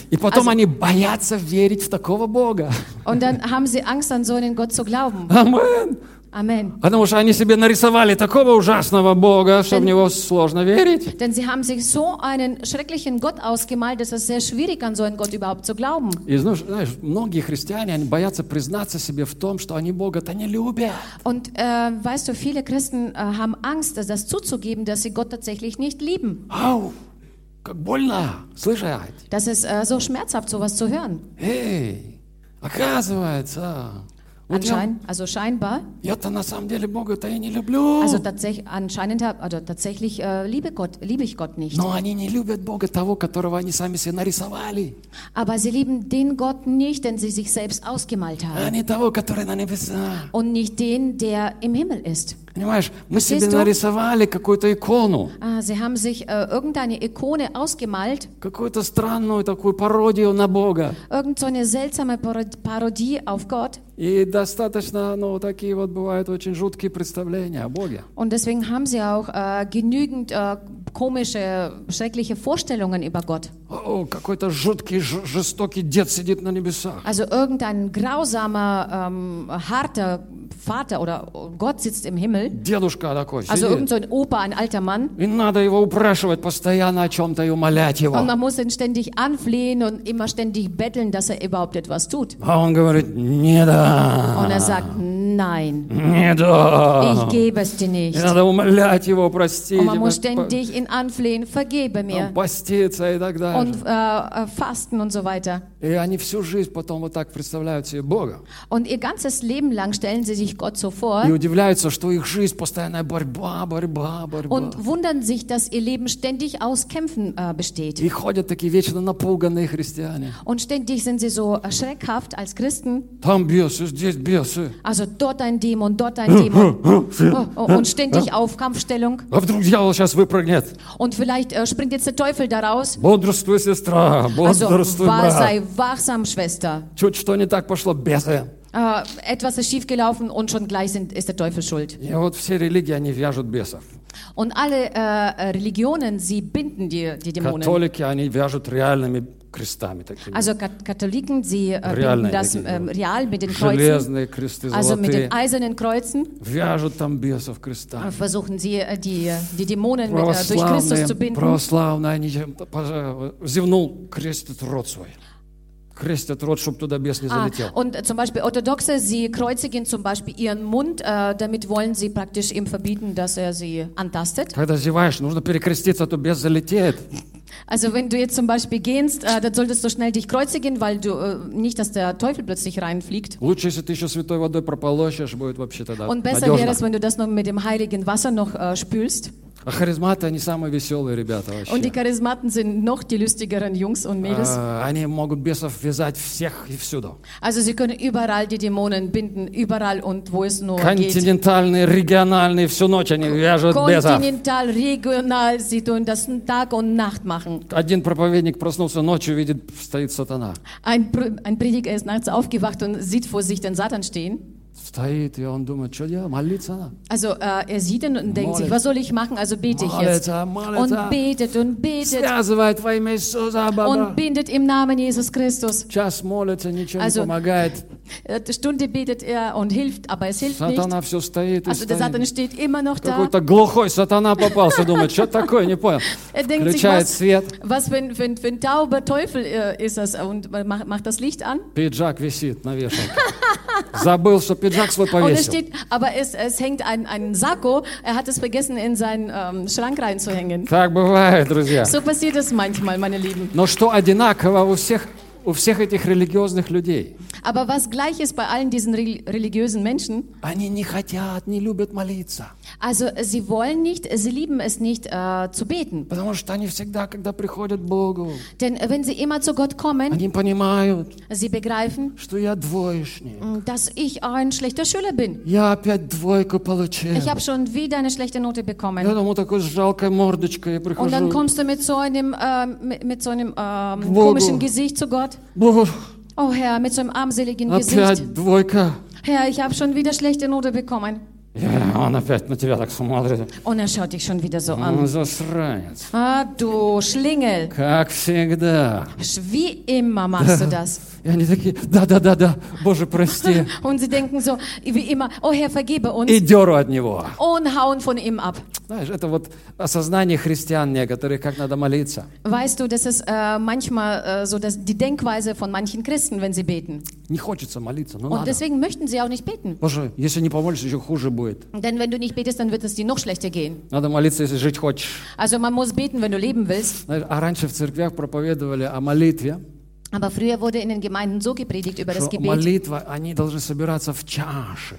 И потом Also- они боятся верить в такого Бога. Und dann haben sie Angst, an so einen Gott zu glauben. Амен. Amen. Потому что они себе нарисовали такого ужасного Бога, что в него сложно верить. Denn sie haben sich so einen schrecklichen Gott ausgemalt, dass es sehr schwierig an so einen Gott überhaupt zu glauben. И знаешь, знаешь, многие христиане, они боятся признаться себе в том, что они Бога-то не любят. Und äh, weißt du, viele Christen äh, haben Angst, das, das zuzugeben, dass sie Gott tatsächlich nicht lieben. Ау, как больно слышать. Das ist äh, so schmerzhaft, sowas zu hören. Эй, оказывается, вот я, Anscheinend, also scheinbar. Also tatsächlich, anscheinend, also tatsächlich äh, liebe Gott, liebe ich Gott nicht. Aber sie lieben den Gott nicht, den sie sich selbst ausgemalt haben. Und nicht den, der im Himmel ist. Понимаешь, мы себе du? нарисовали какую-то икону, Ah, sie haben sich äh, irgendeine Ikone ausgemalt, какую-то странную такую пародию на Бога. irgend so eine seltsame Paro- Parodie auf Gott. И достаточно, ну, такие вот бывают очень жуткие представления о Боге. Und deswegen haben sie auch äh, genügend äh, komische, schreckliche Vorstellungen über Gott. О, какой-то жуткий, жестокий дед сидит на небесах. Also irgendein grausamer, ähm, harter Vater oder Gott sitzt im Himmel. Дедушка такой Also irgend сидит. so ein Opa, ein alter Mann. И надо его упрашивать постоянно о чем-то и умолять его. Und man muss ihn ständig anflehen und immer ständig betteln, dass er überhaupt etwas tut. А он говорит, не да, Und er sagt, nein, не ich да. gebe es dir И nicht. надо умолять его, простить, Und man muss по- ständig ihn anflehen, vergebe по- mir. поститься и так далее. Und äh, äh, fasten und so weiter. И они всю жизнь потом вот так представляют себе Бога. Und ihr ganzes Leben lang stellen sie sich Gott so vor И удивляются, что их жизнь постоянная борьба, борьба, борьба. und wundern sich, dass ihr Leben ständig aus Kämpfen äh, besteht. И ходят такие вечно напуганные христиане. Und ständig sind sie so äh, schreckhaft als Christen. Там бесы, здесь бесы. Also dort ein Dämon, dort ein Dämon. Oh, oh, und ständig auf Kampfstellung. А вдруг дьявол сейчас выпрыгнет? Und vielleicht äh, springt jetzt der Teufel da raus. Бодрствуй, сестра, Also бодрствуй, wahr, брат. sei wachsam, Schwester. Чуть что не так пошло, бесы. Äh, etwas ist schiefgelaufen und schon gleich sind, ist der Teufel schuld. И вот все религии, они вяжут бесов. Und alle äh, Religionen, sie binden die, die Dämonen. Католики, они вяжут реальными крестами такими. Also Kat- Katholiken, sie äh, Реальные binden das такие, ähm, да. real mit den Kreuzen, Железные кресты also mit золотые. den eisernen Kreuzen. Вяжут там бесов Äh, крестами. Versuchen sie, äh, die, die Dämonen mit, äh, durch Christus Православные, zu binden. православные, они пожа- зевнул, крестит рот свой. крестят рот, чтобы туда бес не Ah, залетел. und äh, zum Beispiel Orthodoxe, sie kreuzigen zum Beispiel ihren Mund, äh, damit wollen sie praktisch ihm verbieten, dass er sie antastet. Когда зеваешь, нужно перекреститься, а то бес залетит. Also wenn du jetzt zum Beispiel gehst, äh, dann solltest du schnell dich kreuzigen, weil du äh, nicht, dass der Teufel plötzlich reinfliegt. Лучше, если ты еще святой водой прополощешь, будет вообще тогда Und besser надежно. wäre es, wenn du das noch mit dem heiligen Wasser noch äh, spülst. А харизматы, они самые веселые ребята вообще. Und die Charismaten sind noch die lustigeren Jungs und Mädels. А, Они могут бесов вязать всех и всюду. Also sie können überall die Dämonen binden, überall und wo es nur geht. Континентальные, региональные, всю ночь они вяжут бесов. Kontinental, regional, sie tun das Tag und Nacht machen. Один проповедник проснулся ночью, видит, стоит сатана. Ein, Pr- ein Prediger ist nachts aufgewacht und sieht vor sich den Satan stehen. Стоит, и он думает, что делать? Молиться надо. Also äh, er sieht ihn und denkt sich, Молится. was soll ich machen? Also bete ich jetzt. Молится, молится. Und betet und betet Связывает во имя Иисуса, баба. und bindet im Namen Jesus Christus. Час молится, ничего Also- не помогает. Äh, Eine Stunde betet er und hilft, aber es hilft nicht. Сатана все стоит и Also der Satan стоит. steht immer noch da. Какой-то глухой сатана попался, думает, что такое, не понял. Er denkt sich, Включает was, свет, was für, ein, für, ein, für ein tauber Teufel äh, ist das und macht, macht das Licht an. пиджак висит на вешалке. Забыл, что пиджак свой Und es повесил. steht, aber es, es hängt ein, ein Sakko, er hat es vergessen in seinen ähm, Schrank reinzuhängen. Так бывает, друзья. So passiert es manchmal, meine Lieben. Но что одинаково у всех, у всех этих религиозных людей? Aber was gleich ist bei allen diesen reli- religiösen Menschen, Они не хотят, не любят молиться. also sie wollen nicht, sie lieben es nicht äh, zu beten. Потому что они всегда, когда приходят к Богу, Denn äh, wenn sie immer zu Gott kommen, они понимают, sie begreifen, что я двоечник. mh, dass ich ein schlechter Schüler bin. Я опять двойку получил. Ich habe schon wieder eine schlechte Note Я bekommen. думаю, такой с жалкой мордочкой я Und dann прихожу. kommst du mit so einem, ähm, mit, mit so einem ähm, Bogo. komischen Gesicht zu Gott. Gott. Oh Herr, mit so einem armseligen Gesicht. Herr, ich habe schon wieder schlechte Note bekommen. Он опять на тебя так смотрит. Und er schaut dich schon wieder so Он an. засранец. Ah, du Schlingel. Как всегда. Wie immer machst du das. И они такие, да-да-да-да, Боже, прости. Und sie denken so, wie immer, oh Herr, vergebe uns. И деру от него. Und hauen von ihm ab. Знаешь, это вот осознание христиан некоторых, как надо молиться. Weißt du, das ist äh, manchmal äh, so dass die Denkweise von manchen Christen, wenn sie beten. Не хочется молиться, но Und надо. deswegen möchten sie auch nicht beten. Боже, если не помолишься, еще хуже будет. Denn wenn du nicht betest, dann wird es dir noch schlechter gehen. Надо молиться, если жить хочешь. Also man muss beten, wenn du leben willst. Знаешь, а раньше в церквях проповедовали о молитве, Aber früher wurde in den Gemeinden so gepredigt über das что Gebet, молитва, они должны собираться в чаши.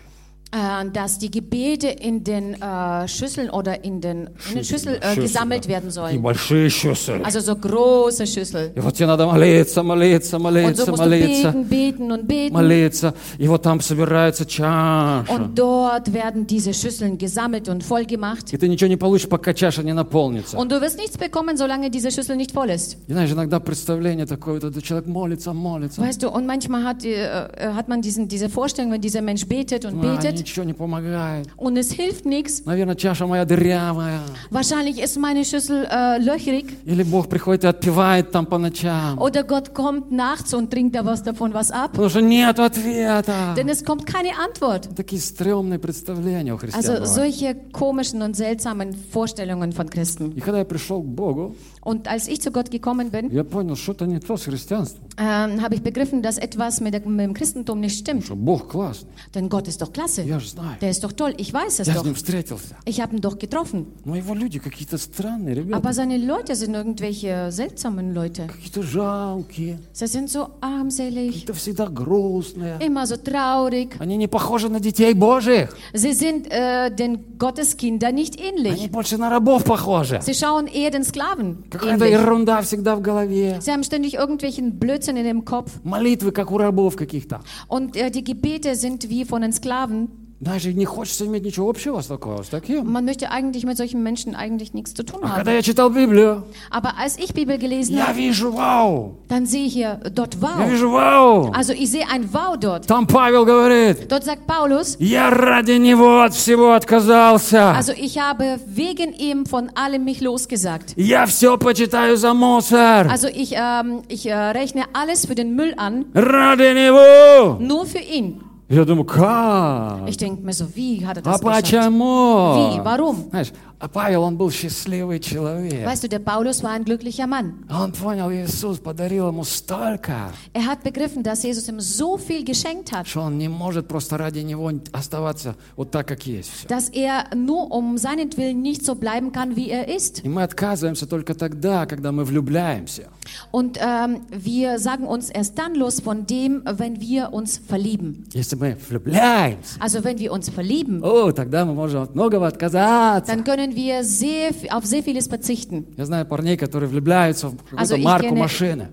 äh, dass die Gebete in den äh, Schüsseln oder in den, in den Schüssel äh, Schüssel, gesammelt да. werden И sollen. большие счессы. Also so große Schüssel. И вот тебе надо молиться, молиться, Und so молиться, musst du молиться, beten, beten und beten. молиться. И вот там собирается чаша. Und dort werden diese Schüsseln gesammelt und voll gemacht. И ты ничего не получишь, пока чаша не наполнится. Und du wirst nichts bekommen, solange diese Schüssel nicht voll ist. И знаешь, иногда представление такое, вот этот человек молится, молится, Weißt du, und manchmal hat, äh, äh, hat man diesen, diese Vorstellung, wenn dieser Mensch betet und а, betet Ничего не помогает. und es hilft nichts. Наверное, чаша моя дырявая. Wahrscheinlich ist meine Schüssel äh, löchrig Или Бог приходит и отпевает там по ночам. oder Gott kommt nachts und trinkt da was davon was ab. Потому что нет ответа. Denn es kommt keine Antwort. Такие стрёмные представления у христиан Also бывают. solche komischen und seltsamen Vorstellungen von Christen. И когда я пришел к Богу, Und als ich zu Gott gekommen bin, я понял, что-то не то с христианством. ähm, habe ich begriffen, dass etwas mit, der, mit dem Christentum nicht stimmt. Что Бог классный. Denn Gott ist doch klasse. Я же знаю. Der ist doch toll. Ich weiß es Я с doch. ним встретился. Ich habe ihn doch getroffen. Но его люди какие-то странные, ребята. Aber seine Leute sind irgendwelche seltsamen Leute. Какие-то жалкие. Sie sind so armselig, Какие-то всегда грустные. immer so traurig. Они не похожи на детей Божьих. Sie sind äh, den Gotteskinder nicht Они ähnlich. больше на рабов похожи. Sie schauen eher den Sklaven Какая-то ähnlich. ерунда всегда в голове. Sie haben ständig irgendwelchen Blödsinn in dem Kopf. Молитвы, как у рабов каких-то. Und äh, die Gebete sind wie von den Sklaven. Даже не хочется иметь ничего общего с такого, с таким. Man möchte eigentlich mit solchen Menschen eigentlich nichts zu tun А haben. когда я читал Библию, Aber als ich Bibel gelesen я habe, вижу, вау, dann sehe ich hier dort я Wow. вижу, вау. Also ich sehe ein Wow dort. Там Павел говорит, Dort sagt Paulus, я ради него от всего отказался. also ich habe wegen ihm von allem mich losgesagt. Я все почитаю за мусор. Also ich, ähm, ich äh, rechne alles für den Müll an, Ради него. nur für ihn. Я думаю, как? Ich denke mir so, wie hat er А das geschafft? почему? Wie? Warum? Знаешь, А Павел, он был счастливый человек. Weißt du, der Paulus war ein glücklicher Mann. Он понял, Иисус подарил ему столько, Er hat begriffen, dass Jesus ihm so viel geschenkt hat, что он не может просто ради него оставаться вот так, как есть. Все. dass er nur um seinetwillen nicht so bleiben kann, wie er ist. И мы отказываемся только тогда, когда мы влюбляемся. Und ähm, wir sagen uns erst dann los von dem, wenn wir uns verlieben. Если мы влюбляемся, Also wenn wir uns verlieben, о, тогда мы можем от многого отказаться. dann können wir sehr, auf sehr vieles verzichten. Я знаю парней, которые влюбляются в Also какую-то ich марку kenne- машины.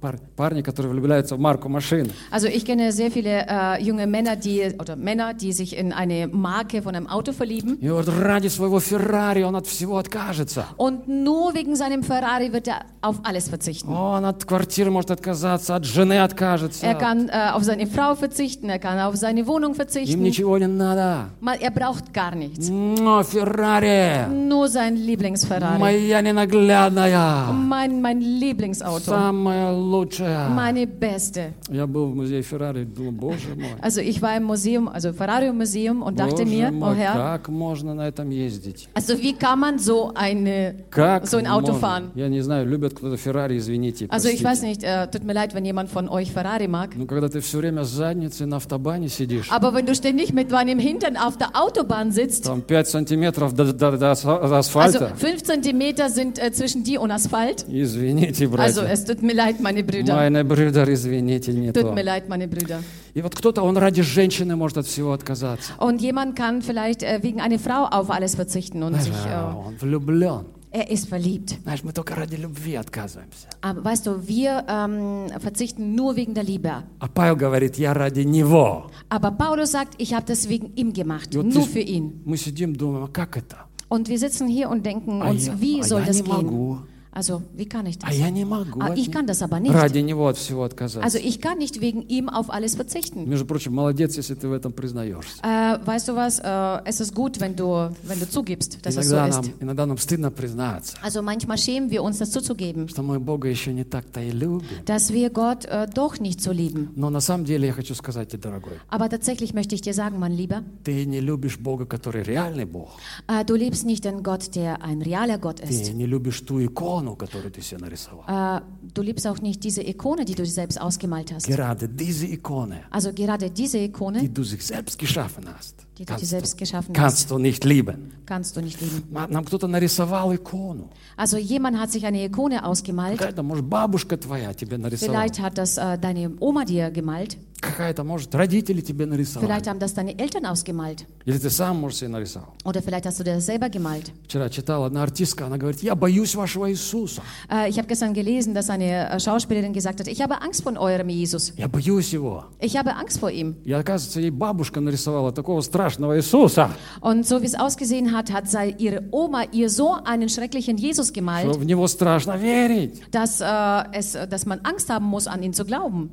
Пар- парни, которые влюбляются в марку машины. Also ich kenne sehr viele äh, junge Männer, die oder Männer, die sich in eine Marke von einem Auto verlieben. И вот ради своего Феррари он от всего откажется. Und nur wegen seinem Ferrari wird er auf alles verzichten. Он от квартиры может отказаться, от жены откажется. Er kann äh, auf seine Frau verzichten, er kann auf seine Wohnung Им verzichten. ничего не надо. Mal, er braucht gar nichts. Но Феррари, Nur sein Lieblingsferrari. моя ненаглядная, Mein, mein Lieblingsauto. самая лучшая. Meine beste. Я был в музее Феррари, думаю, боже мой. Also ich war im Museum, also Ferrari Museum und dachte Боже mir, oh мой, Herr, как можно на этом ездить? also wie kann man so eine Как so ein Auto можно? fahren? Я не знаю, любят кто-то Феррари, извините, Also ich простите. weiß nicht, äh, tut mir leid, wenn jemand von euch Ferrari mag. Ну, когда ты все время с задницей на автобане сидишь, Aber wenn du ständig mit deinem Hintern auf der Autobahn sitzt, там 5 сантиметров до, до- до ас- also асфальта, fünf Zentimeter sind äh, zwischen dir und Asphalt. извините, Also братья. es tut mir leid, meine Brüder. Meine Brüder, извините, не Tut то. mir leid, meine Brüder. И вот кто-то, он ради женщины может от всего отказаться. Und jemand kann vielleicht äh, wegen einer Frau auf alles verzichten und sich, А, äh, Он влюблен. er ist verliebt. Знаешь, мы только ради любви отказываемся. Aber weißt du, wir ähm, verzichten nur wegen der Liebe. А Павел говорит, я ради него. Aber Paulus sagt, ich habe das wegen ihm gemacht, И вот nur ты- für ihn. мы сидим, думаем, а как это? Und wir sitzen hier und denken А uns, я, wie а soll я das не gehen? могу. Also, wie kann ich das? А я не могу. Ah, от ich не- kann das aber nicht. Ради него от всего отказаться. Also, ich kann nicht wegen ihm auf alles verzichten. Между прочим, молодец, если ты в этом признаешься. Äh, weißt du was? Äh, es ist gut, wenn du, wenn du zugibst, dass es so Иногда ist. нам, иногда нам стыдно признаться, Also, manchmal schämen wir uns, das zuzugeben, что мы Бога еще не так-то и любим. dass wir Gott äh, doch nicht so lieben. Но на самом деле я хочу сказать тебе, дорогой, Aber tatsächlich möchte ich dir sagen, mein Lieber, ты не любишь Бога, который реальный Бог. äh, du liebst nicht den Gott, der ein realer Gott Ты ist. не любишь ту икону, которую ты себе нарисовал. Äh, du liebst auch nicht diese Ikone, die du dir selbst ausgemalt hast. Gerade diese Ikone, Also gerade diese die Ikone, du sich selbst geschaffen hast, die du dir kannst selbst du, geschaffen hast, kannst du nicht lieben. kannst du nicht lieben. Ма- Нам кто-то нарисовал икону. Also jemand hat sich eine Ikone ausgemalt. Какая-то, может, бабушка твоя тебе нарисовала. Vielleicht hat das äh, deine Oma dir gemalt. Какая-то, может, родители тебе нарисовали. Vielleicht haben das deine Eltern ausgemalt. Или ты сам, может, себе нарисовал. Oder vielleicht hast du das selber gemalt. Вчера читала одна артистка, она говорит, я боюсь вашего Иисуса. Äh, ich habe gestern gelesen, dass eine äh, Schauspielerin gesagt hat, ich habe Angst vor eurem Jesus. Я боюсь его. Ich habe Angst vor ihm. И оказывается, ей бабушка нарисовала такого страшного Иисуса, Und so wie es ausgesehen hat, hat sei ihre Oma ihr so einen schrecklichen Jesus что gemalt, в него страшно верить. dass, äh, es, dass man Angst haben muss, an ihn zu glauben.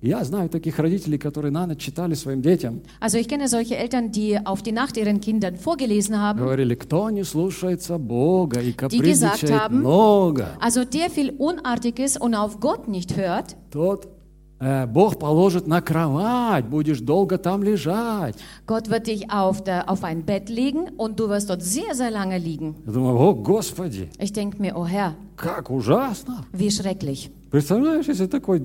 Я знаю таких родителей, которые на ночь читали своим детям, Also ich kenne solche Eltern, die auf die Nacht ihren Kindern vorgelesen haben. говорили, кто не слушается Бога и gesagt капризничает haben, много, Also der viel Unartiges und auf Gott nicht hört, тот э, Бог положит на кровать, будешь долго там лежать. Gott wird dich auf, der, auf ein Bett legen und du wirst dort sehr, sehr lange liegen. Я думаю, о Господи, Ich denke mir, oh Herr, как ужасно. wie schrecklich. Представляешь, если такой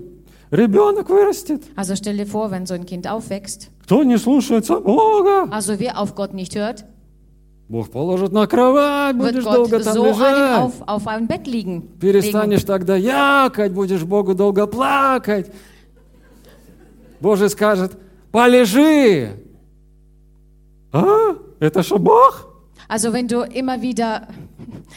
ребенок вырастет, Also stell dir vor, wenn so ein Kind aufwächst, кто не слушается Бога, also wer auf Gott nicht hört, Бог положит на кровать, будешь Gott долго там so лежать. auf, auf ein Bett liegen. Перестанешь тогда якать, будешь Богу долго плакать. Боже скажет, полежи. А? Это что, Бог? Also wenn du immer wieder,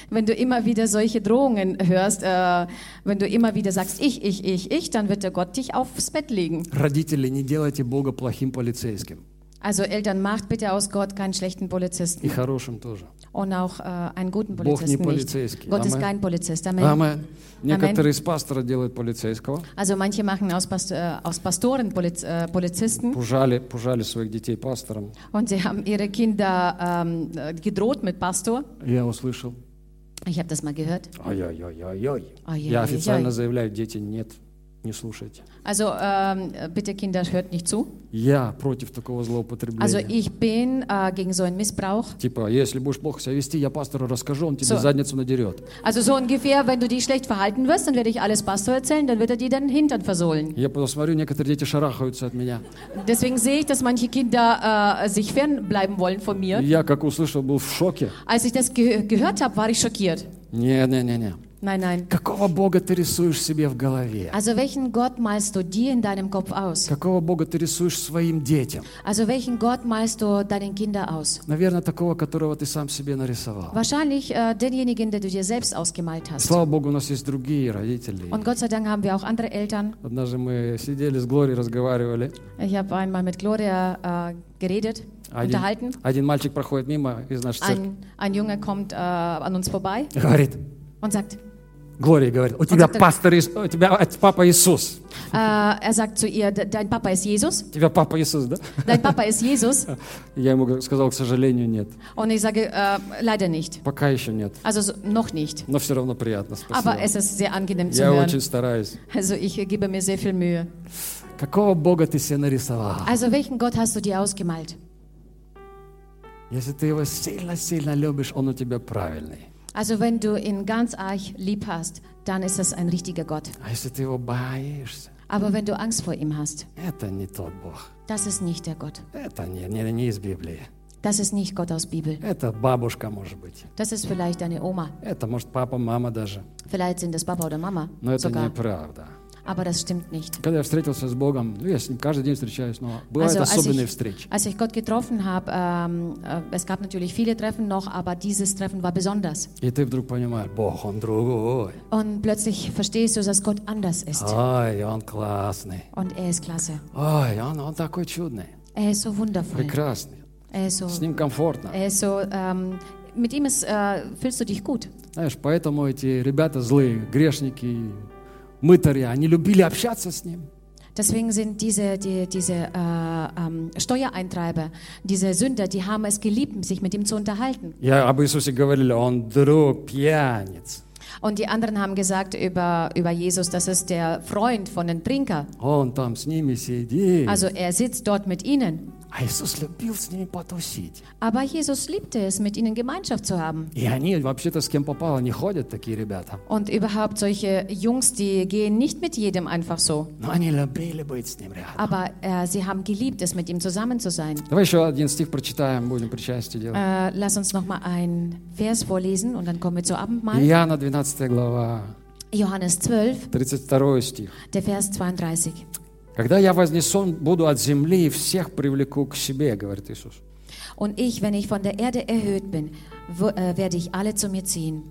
wenn du immer wieder solche Drohungen hörst, äh, wenn du immer wieder sagst, ich, ich, ich, ich, dann wird der Gott dich aufs Bett legen. Родители, не делайте Бога плохим полицейским. Also Eltern, macht bitte aus Gott keinen schlechten Polizisten И хорошим тоже. und auch äh, einen guten Бог не Polizisten nicht. полицейский. Gott ist Amen. kein Polizist. Amen. Амен. Некоторые из пастора делают полицейского. Also manche machen aus, Past äh, aus Pastoren Poliz äh, Polizisten Пужали, пужали своих детей пастором. und sie haben ihre Kinder ähm, äh, gedroht mit Pastor. Я услышал. Ich habe das mal gehört. Ой-ой-ой-ой-ой. Ой-ой-ой-ой. Я официально заявляю, дети, нет. Не слушайте. Also ähm, bitte Kinder, hört nicht zu. Я против такого Also злоупотребления. ich bin äh, gegen so einen Missbrauch. Типа, если будешь плохо себя вести, я пастору расскажу, он тебе So. задницу надерет. Also so ungefähr, wenn du dich schlecht verhalten wirst, dann werde ich alles Pastor erzählen, dann wird er dir den Hintern versohlen. Я потом смотрю, некоторые дети шарахаются от меня. Deswegen sehe ich, dass manche Kinder äh, sich fernbleiben wollen von mir. Я, как услышал, был в шоке. Als ich das ge gehört habe, war ich schockiert. Не-не-не-не. Nein, nein. Какого Бога ты рисуешь себе в голове? Also welchen Gott malst du dir in deinem Kopf aus? Какого Бога ты рисуешь своим детям? Also welchen Gott malst du deinen Kindern aus? Наверное, такого, которого ты сам себе нарисовал. Wahrscheinlich äh, denjenigen, den du dir selbst ausgemalt hast. Слава Богу, у нас есть другие родители. Und Gott sei Dank haben wir auch andere Eltern. Однажды мы сидели с Глорией, разговаривали. Ich habe einmal mit Gloria äh, geredet, Один, unterhalten. один мальчик проходит мимо из нашей церкви. Ein, ein Junge kommt äh, an uns vorbei Говорит, und sagt, Глория говорит, у тебя пастор, Ис- у тебя папа Иисус. er sagt zu ihr, "De- dein Papa ist Jesus? У тебя папа Иисус, да? Dein Papa ist Jesus? Я ему сказал, к сожалению, нет. Und ich sage, äh, leider nicht. Пока еще нет. Also so, noch nicht. Но все равно приятно. Aber Спасибо. es ist sehr angenehm zu Я hören. очень стараюсь. Also ich gebe mir sehr viel Mühe. Какого Бога ты себе нарисовал? Also welchen Gott hast du dir ausgemalt? Если ты его сильно-сильно любишь, он у тебя правильный. Also wenn du ihn ganz arg lieb hast, dann ist das ein richtiger Gott. А если ты его боишься, Aber wenn du Angst vor ihm hast, это не тот Бог. das ist nicht der Gott. Это не, не, не из Библии. Das ist nicht Gott aus Bibel. Это бабушка, может быть. Das ist vielleicht deine Oma. Это, может, папа, мама даже. Vielleicht sind es Papa oder Mama Но это sogar. неправда. Aber das stimmt nicht. Когда я встретился с Богом, ну, я с ним каждый день встречаюсь, но бывают Also, als особенные ich- встречи. Als ich Gott getroffen habe, ähm, äh, es gab natürlich viele Treffen noch, aber dieses Treffen war besonders. И ты вдруг понимаешь, Бог, Он другой. Und plötzlich verstehst du, dass Gott anders ist. Ой, Он классный. Und er ist klasse. Ой, Он, он такой чудный, Er ist so wundervoll. прекрасный. Er ist so, С Ним комфортно. er ist so ähm, mit ihm ist, äh, fühlst du dich gut. Знаешь, поэтому эти ребята злые, грешники, мытари, они любили общаться с Ним. Deswegen sind diese, die, diese äh, ähm, Steuereintreiber, diese Sünder, die haben es geliebt, sich mit ihm zu unterhalten. Я об Иисусе говорили, Он друг, пьяниц. Und die anderen haben gesagt über, über Jesus, das ist der Freund von den Trinker. Он там с ними сидит. Also er sitzt dort mit ihnen. А Иисус любил с ними потусить. Aber Jesus liebte es, mit ihnen Gemeinschaft zu haben. И они вообще-то с кем попало не ходят, такие ребята. Und überhaupt solche Jungs, die gehen nicht mit jedem einfach so. Но они любили быть с ним рядом. Aber äh, sie haben geliebt, es mit ihm zusammen zu sein. Давай еще один стих прочитаем, будем причастие делать. Äh, lass uns noch mal einen Vers vorlesen und dann kommen wir zu Abendmahl. Иоанна 12 глава, Johannes 12, 32 стих. der Vers 32. «Когда я вознесен буду от земли, и всех привлеку к себе, говорит Иисус. Und ich, wenn ich von der Erde erhöht bin, äh, werde ich alle zu mir ziehen.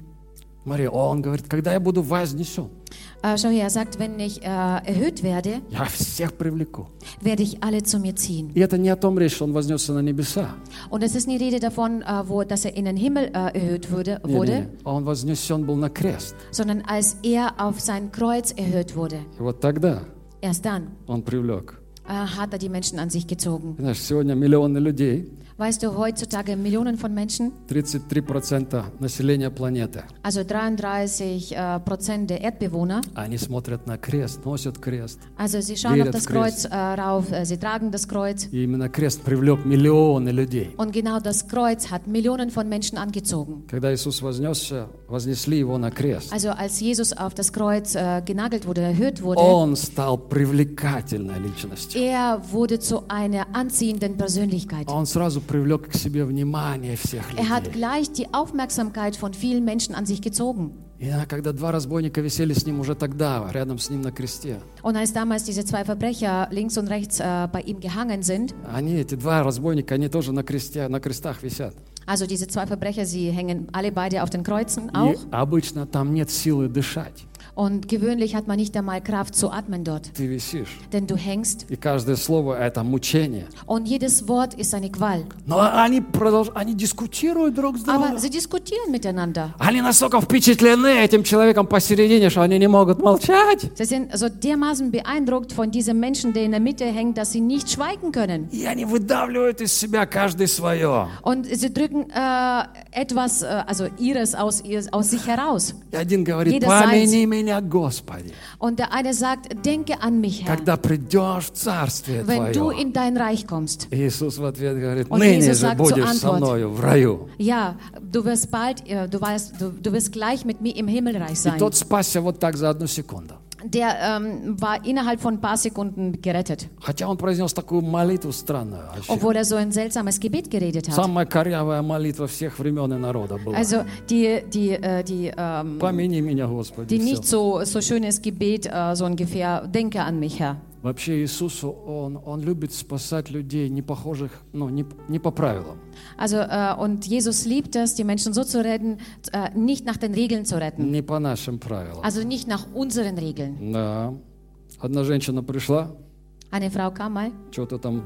Смотри, он говорит, когда я буду вознесен, Äh, schau her, er sagt, wenn ich äh, erhöht werde, я всех привлеку. werde ich alle zu mir ziehen. И это не о том речь, что он вознесся на небеса. Und es ist nie Rede davon, äh, wo, dass er in den Himmel äh, erhöht wurde, Не, не, wurde не. Он вознесен был на крест. sondern als er auf sein Kreuz erhöht wurde. И вот тогда Erst dann он привлек. äh, hat er die Menschen an sich gezogen. Знаешь, сегодня миллионы людей, Weißt du, heutzutage Millionen von Menschen, 33% населения планеты, also 33 äh, Prozent der Erdbewohner, они смотрят на крест, носят крест. also sie schauen Jeder auf das das Kreuz. Kreuz äh, rauf, äh, sie tragen das Kreuz. И именно крест привлек миллионы людей. Und genau das Kreuz hat Millionen von Menschen angezogen. Когда Иисус вознесся, вознесли его на крест. Also als Jesus auf das Kreuz äh, genagelt wurde, erhöht wurde, Он стал привлекательной личностью. er wurde zu einer anziehenden Persönlichkeit. Он сразу привлек к себе внимание всех Er hat людей. gleich die Aufmerksamkeit von vielen Menschen an sich gezogen. И когда два разбойника висели с ним уже тогда, рядом с ним на кресте, Und als damals diese zwei Verbrecher links und rechts äh, bei ihm gehangen sind, они, эти два разбойника, они тоже на, кресте, на крестах висят. also diese zwei Verbrecher, sie hängen alle beide auf den Kreuzen И auch. обычно там нет силы дышать. Und gewöhnlich hat man nicht einmal Kraft zu atmen dort, Ты висишь. denn du hängst И каждое слово – это мучение. und jedes Wort ist eine Qual. Но они, продолж... они дискутируют друг с другом. Aber sie diskutieren miteinander. Они настолько впечатлены этим человеком посередине, что они не могут молчать. Sie sind so dermaßen beeindruckt von diesem Menschen, der in der Mitte hängt, dass sie nicht schweigen können. И они выдавливают из себя каждый свое. Und sie drücken äh, etwas, äh, also ihres aus, ihres aus sich heraus. И один говорит, Jeder помяни меня, Господи, Und der eine sagt, denke an mich, Herr, когда придешь в Царствие wenn du Твое. in dein Reich kommst. Иисус в ответ говорит, Und ныне Jesus же sagt zur будешь со Antwort, мною в раю. Ja, du wirst bald, äh, du, weißt, du, du wirst gleich mit mir im Himmelreich И sein. тот спасся вот так за одну секунду. Der ähm, war innerhalb von ein paar Sekunden gerettet, Хотя он произнес такую молитву странную. вообще. obwohl er so ein seltsames Gebet geredet hat. Самая корявая молитва всех времен и народа была. Also die, die, äh, die, ähm, Помяни меня, Господи. die всё. nicht so, so schönes Gebet, äh, so ungefähr, denke an mich, Herr. Вообще Иисусу, он, он любит спасать людей, не похожих, ну, не, не по правилам. Also, äh, und Jesus liebt es, die Menschen so zu retten, äh, nicht nach den Regeln zu retten. Не по нашим правилам. Also nicht nach unseren Regeln. Да. Одна женщина пришла, Eine Frau kam mal, что-то там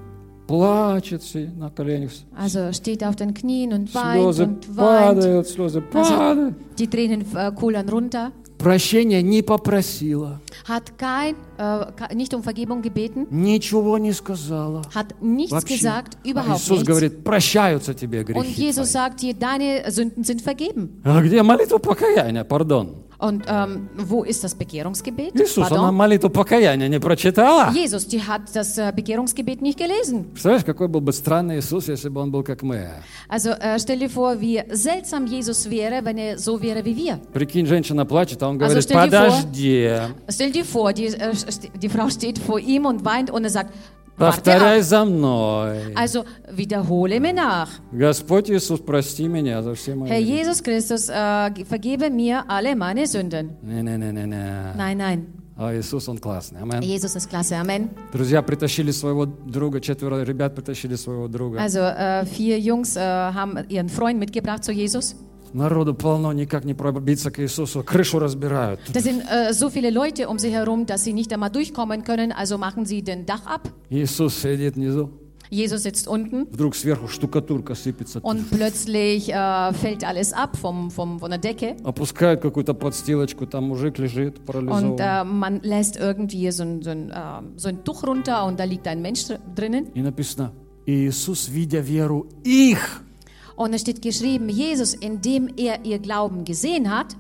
плачет на коленях. also steht auf den Knien und weint Слезы und weint. падают, слезы Also, падают. die Tränen äh, kullern runter. Прощения не попросила, Hat kein, äh, nicht um Vergebung gebeten, ничего не сказала. hat nichts Вообще. gesagt, А überhaupt Иисус nichts. говорит, прощаются тебе Und грехи Jesus твои. sagt dir, deine Sünden sind vergeben. А где молитва покаяния, пардон? Und ähm, wo ist das Bekehrungsgebet? Иисус, она Pardon? молитву покаяния не прочитала. Jesus, die hat das äh, Bekehrungsgebet nicht gelesen. Представляешь, какой был бы странный Иисус, если бы он был как мы. Also äh, stell dir vor, wie seltsam Jesus wäre, wenn er so wäre wie wir. Прикинь, женщина плачет, а он Also говорит, stell dir vor- подожди, Stell dir vor, die, äh, die Frau steht vor ihm und weint und er sagt, повторяй ab. за мной. Also wiederhole mir nach. Господь Иисус, прости меня за все мои Herr грехи. Jesus Christus, äh, vergebe mir alle meine Sünden. Не-не-не-не-не. Nein, nein. А Иисус, Он классный. Амен. Jesus ist klasse. Amen. Друзья притащили своего друга, четверо ребят притащили своего друга. Also äh, vier Jungs äh, haben ihren Freund mitgebracht zu Jesus. Народу полно, никак не пробиться к Иисусу. Крышу разбирают. Da sind äh, so viele Leute um sie herum, dass sie nicht einmal durchkommen können, also machen sie den Dach ab. Иисус сидит внизу. Jesus sitzt unten Вдруг сверху штукатурка сыпется. und plötzlich äh, fällt alles ab vom, vom, von der Decke Опускают какую-то подстилочку, там мужик лежит und парализованный. äh, man lässt irgendwie so ein, so, ein, äh, so ein Tuch runter und da liegt ein Mensch dr- drinnen. И написано, и Иисус, видя веру их, Und es steht geschrieben, Jesus, indem er ihr Glauben gesehen hat,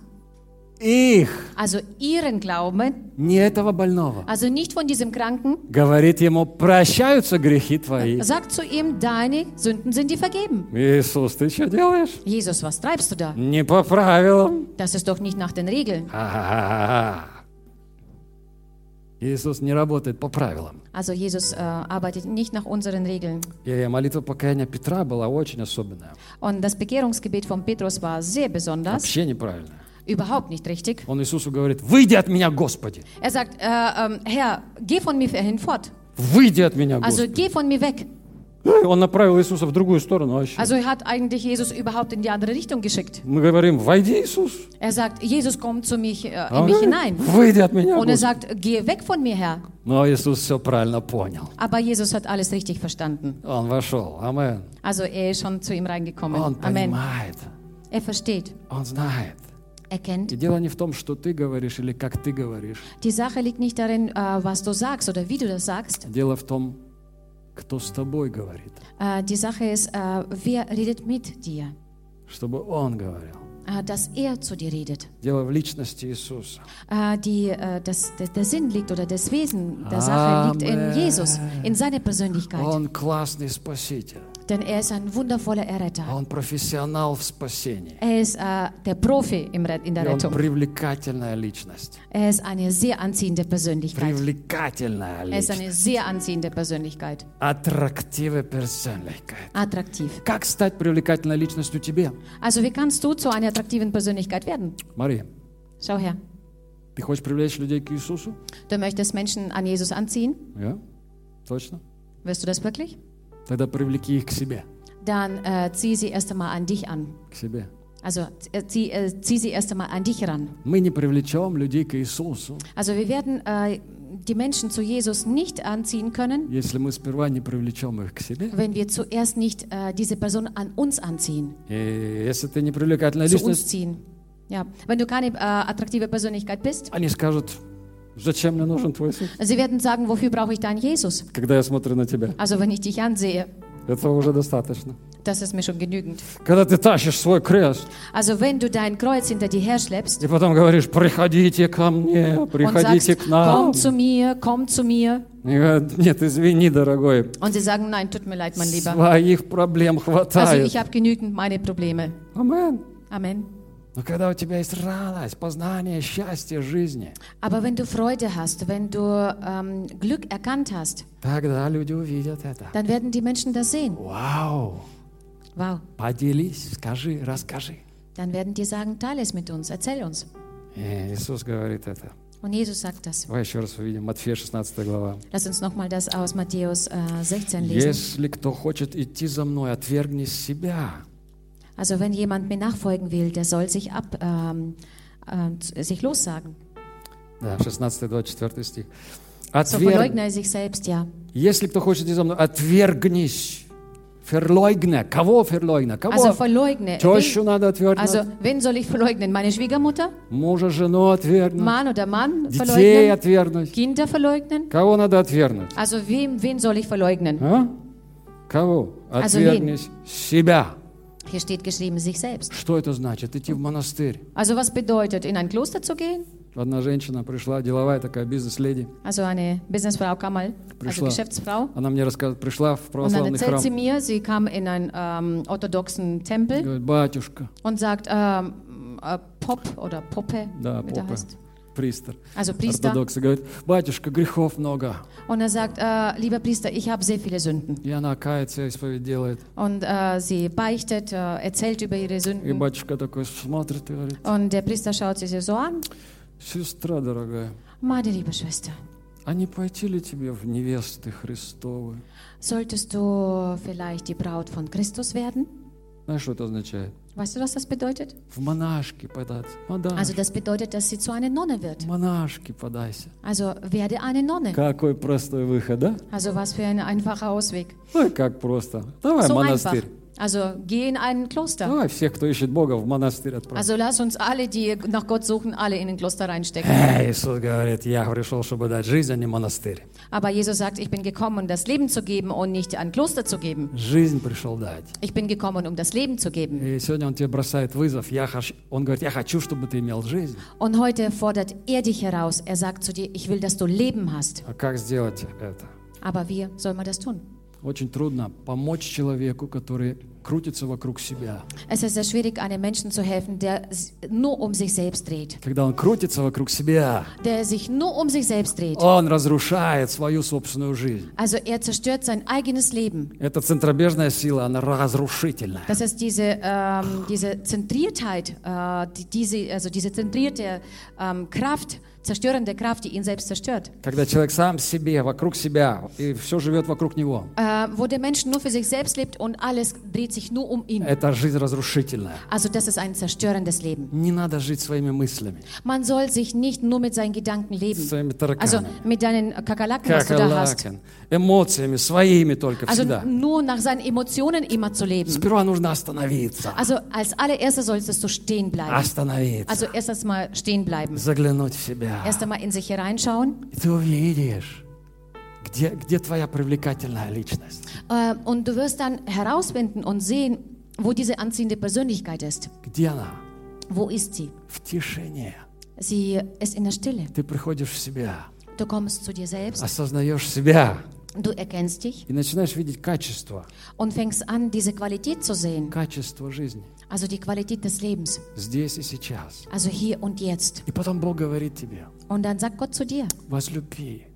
их, also ihren Glauben, не этого больного, also nicht von diesem Kranken, говорит ему, прощаются грехи твои. sagt zu ihm, deine Sünden sind dir vergeben. Иисус, ты что делаешь? Jesus, was treibst du da? Не по правилам. Das ist doch nicht nach den Regeln. Ха-ха-ха-ха. Иисус не работает по правилам. Also Jesus äh, arbeitet nicht nach unseren Regeln. И молитва покаяния Петра была очень особенная. Und das Bekehrungsgebet von Petrus war sehr besonders, Вообще неправильная. überhaupt nicht richtig. Он Иисусу говорит, выйди от меня, Господи. Er sagt, äh, ähm, Herr, geh von mir hinfort. Выйди от меня, Also Господи. geh von mir weg. Он направил Иисуса в другую сторону вообще. Also er hat eigentlich Jesus überhaupt in die andere Richtung geschickt. Мы говорим, войди, Иисус. Er sagt, Jesus, komm zu mich, äh, А in он mich говорит, hinein. Выйди от меня, Und er Господи. sagt, geh weg von mir, Herr. Но Иисус все правильно понял. Aber Jesus hat alles richtig verstanden. Он вошел. Амен. Also er ist schon zu ihm reingekommen. Он Amen. понимает. Er versteht, Он знает. er kennt. И дело не в том, что ты говоришь или как ты говоришь. Die Sache liegt nicht darin, äh, was du sagst oder wie du das sagst. Дело в том, кто с тобой говорит. Äh, die Sache ist, äh, wer redet mit dir? Чтобы Он говорил. Äh, dass er zu dir redet. Дело в личности Иисуса. Äh, die, äh, das, der, Sinn liegt oder das Wesen der Sache liegt in. Jesus, in seiner Persönlichkeit. Он классный Спаситель. Denn er ist ein wundervoller Erretter. Он профессионал в спасении. Er ist äh, der Profi im Ret in И der он Rettung. привлекательная личность. Er ist eine sehr anziehende Persönlichkeit. Привлекательная Er ist личность. eine sehr anziehende Persönlichkeit. Аттрактивная персонликkeit. Attraktiv. Как стать привлекательной личностью тебе? Also wie kannst du zu einer attraktiven Persönlichkeit werden? Мария, Schau her. ты хочешь привлечь людей к Иисусу? Du möchtest Menschen an Jesus anziehen? Ja? Точно? Wirst du das wirklich? Тогда привлеки их к себе. Dann äh, zieh sie erst einmal an dich an. К себе. Also äh, zieh, äh, zieh sie erst einmal an dich ran. Мы не привлечем людей к Иисусу, Also wir werden äh, die Menschen zu Jesus nicht anziehen können, если мы сперва не привлечем их к себе. wenn wir zuerst nicht äh, diese Person an uns anziehen, И если ты не привлекательная zu uns личность, ziehen. Ja, wenn du keine äh, attraktive Persönlichkeit bist, они скажут, зачем мне нужен твой Иисус, sie werden sagen, wofür brauche ich deinen Jesus? когда я смотрю на тебя. Also wenn ich dich ansehe, Этого уже достаточно. Das ist mir schon genügend. Когда ты тащишь свой крест, Also wenn du dein Kreuz hinter dir herschleppst и потом говоришь, приходите ко мне, приходите sagst, к нам. komm zu mir, komm zu mir. И говорят, Нет, извини, дорогой, Und sie sagen, nein, tut mir leid, mein Lieber. своих проблем Also хватает. ich habe genügend meine Probleme. Амен. Amen. Но когда у тебя есть радость, познание, счастье жизни, Aber wenn du Freude hast, wenn du ähm, Glück erkannt hast, тогда люди увидят это. dann werden die Menschen das sehen. Вау! Wow. Поделись, скажи, расскажи. Dann werden die sagen, teile es mit uns, erzähl uns. И Иисус говорит это. Und Jesus sagt das. Давай еще раз увидим. Матфея 16 глава. Lass uns nochmal das aus Matthäus äh, 16 lesen. Если кто хочет идти за мной, отвергни себя. Also wenn jemand mir nachfolgen will, der soll sich ab, ähm, äh, sich lossagen. Да, 16-24 стих. So Отверг... verleugne er sich selbst, ja. Если кто хочет идти за мной, отвергнись. Verleugne. Кого verleugne? Кого? Also verleugne. Тещу Wen, надо отвергнуть. also wen soll ich verleugnen? Meine Schwiegermutter? Мужа, жену отвергнуть. Mann oder Mann Детей verleugnen? отвергнуть. Kinder verleugnen? Кого надо отвергнуть? Also wem, wen soll ich verleugnen? А? Кого? Also Отвергнись себя. Hier steht geschrieben, sich selbst. Что это значит? Идти в монастырь. Also was bedeutet, in ein Kloster zu gehen? Одна женщина пришла, деловая такая бизнес-леди. Also eine Businessfrau kam mal, also Пришла. Geschäftsfrau. Она мне рассказывает, пришла в Und dann православный erzählt храм. sie mir, sie kam in einen ähm, orthodoxen Tempel Говорит, батюшка, und sagt, ähm, äh, Pop oder Poppe, да, wie der попа, heißt. Пристор, Also Priester. ортодоксы, говорит, батюшка, грехов много. Und er sagt, äh, lieber Priester, ich habe sehr viele Sünden. И она кается, исповедь делает. Und äh, sie beichtet, äh, erzählt über ihre И Sünden. батюшка такой смотрит и говорит, Und der Priester schaut sie so an. сестра дорогая, Meine liebe Schwester, а не пойти ли тебе в невесты Христовы? solltest du vielleicht die Braut von Christus werden? Знаешь, что это означает? Weißt du, was das bedeutet? В монашки податься. Монашки, Also das bedeutet, dass sie zu einer Nonne wird. монашки подайся. Also werde eine Nonne. Какой простой выход, да? Also was für ein einfacher Ausweg. Ой, как просто. Давай So einfach. монастырь. Also geh in ein Kloster. Давай всех, кто ищет Бога, в монастырь отправь. Also lass uns alle, die nach Gott suchen, alle in ein Kloster reinstecken. Эй, Иисус говорит, я пришел, чтобы дать жизнь, а не монастырь. Aber Jesus sagt, ich bin gekommen, um das Leben zu geben und nicht ein Kloster zu geben. Жизнь пришел дать. Ich bin gekommen, um das Leben zu geben. И сегодня Он тебе бросает вызов. Я хочу, он говорит, я хочу, чтобы ты имел жизнь. Und heute fordert er dich heraus. Er sagt zu dir, ich will, dass du Leben hast. А как сделать это? Aber wie soll man das tun? Очень трудно помочь человеку, который крутится вокруг себя. Es ist sehr schwierig, einem Menschen zu helfen, der s- nur um sich selbst dreht. Когда он крутится вокруг себя, Der sich nur um sich selbst dreht. он разрушает свою собственную жизнь. Also er zerstört sein eigenes Leben. Эта центробежная сила, она разрушительная. Das ist diese, ähm, diese Zentriertheit, äh, die, diese, also diese zentrierte ähm, Kraft, zerstörende Kraft, die ihn selbst zerstört. Когда человек сам себе, вокруг себя, и все живет вокруг него. Äh, wo der Mensch nur für sich selbst lebt und alles dreht sich nur um ihn. Это жизнь разрушительная. Also das ist ein zerstörendes Leben. Не надо жить своими мыслями, Man soll sich nicht nur mit seinen Gedanken leben. своими Also тараканами, mit deinen Kakerlaken, was du da hast. какалакен, эмоциями, своими только Also всегда. nur nach seinen Emotionen immer zu leben. Сперва нужно остановиться. Also als allererstes solltest du stehen bleiben. Остановиться. Also erst mal stehen bleiben. Заглянуть в себя. Erst einmal in sich hineinschauen. И ты увидишь, Где, где твоя привлекательная личность. Äh, und du wirst dann herausfinden und sehen, wo diese anziehende Persönlichkeit ist. Где она? Wo ist sie? В тишине. Sie ist in der Stille. Ты приходишь в себя, Du kommst zu dir selbst, осознаешь себя du erkennst dich и начинаешь видеть качество, und fängst an, diese Qualität zu sehen. качество жизни Also die Qualität des Lebens. здесь и сейчас. Also hier und jetzt. И потом Бог говорит тебе, Und dann sagt Gott zu dir, возлюби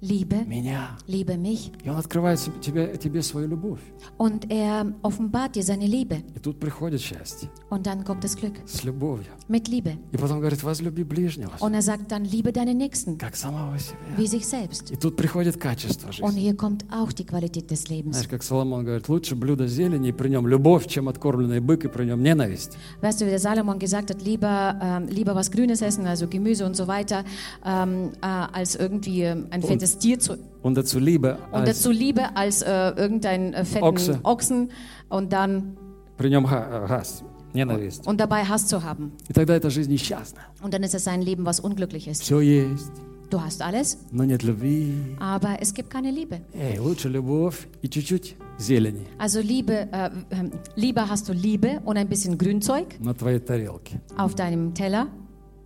liebe, меня. liebe mich. И Он открывает тебе, тебе свою любовь. Und er offenbart dir seine Liebe. И тут приходит счастье Und dann kommt das Glück с любовью. mit Liebe. И потом говорит, возлюби ближнего, Und er sagt dann, liebe deinen Nächsten как самого себя. wie sich selbst. И тут приходит качество Und жизни. hier kommt auch die Qualität des Lebens. Знаешь, как Соломон говорит, лучше блюдо зелени, и при нем любовь, чем откормленный бык, и при нем ненависть. Weißt du, wie der Salomon gesagt hat, lieber, ähm, lieber was Grünes essen, also Gemüse und so weiter, ähm, äh, als irgendwie ähm, ein fettes Tier zu, Und dazu Liebe, und als dazu Liebe als äh, irgendeinen äh, fetten Ochse. Ochsen und dann при нем га- газ, ненависть. und dabei Hass zu haben. И тогда эта жизнь несчастна. Und dann ist es ein Leben, was unglücklich ist. Все есть, Du hast alles, но нет любви. aber es gibt keine Liebe. Эй, лучше любовь и чуть-чуть зелени Also Liebe, äh, ähm, lieber hast du Liebe und ein bisschen Grünzeug на твоей тарелке. auf deinem Teller.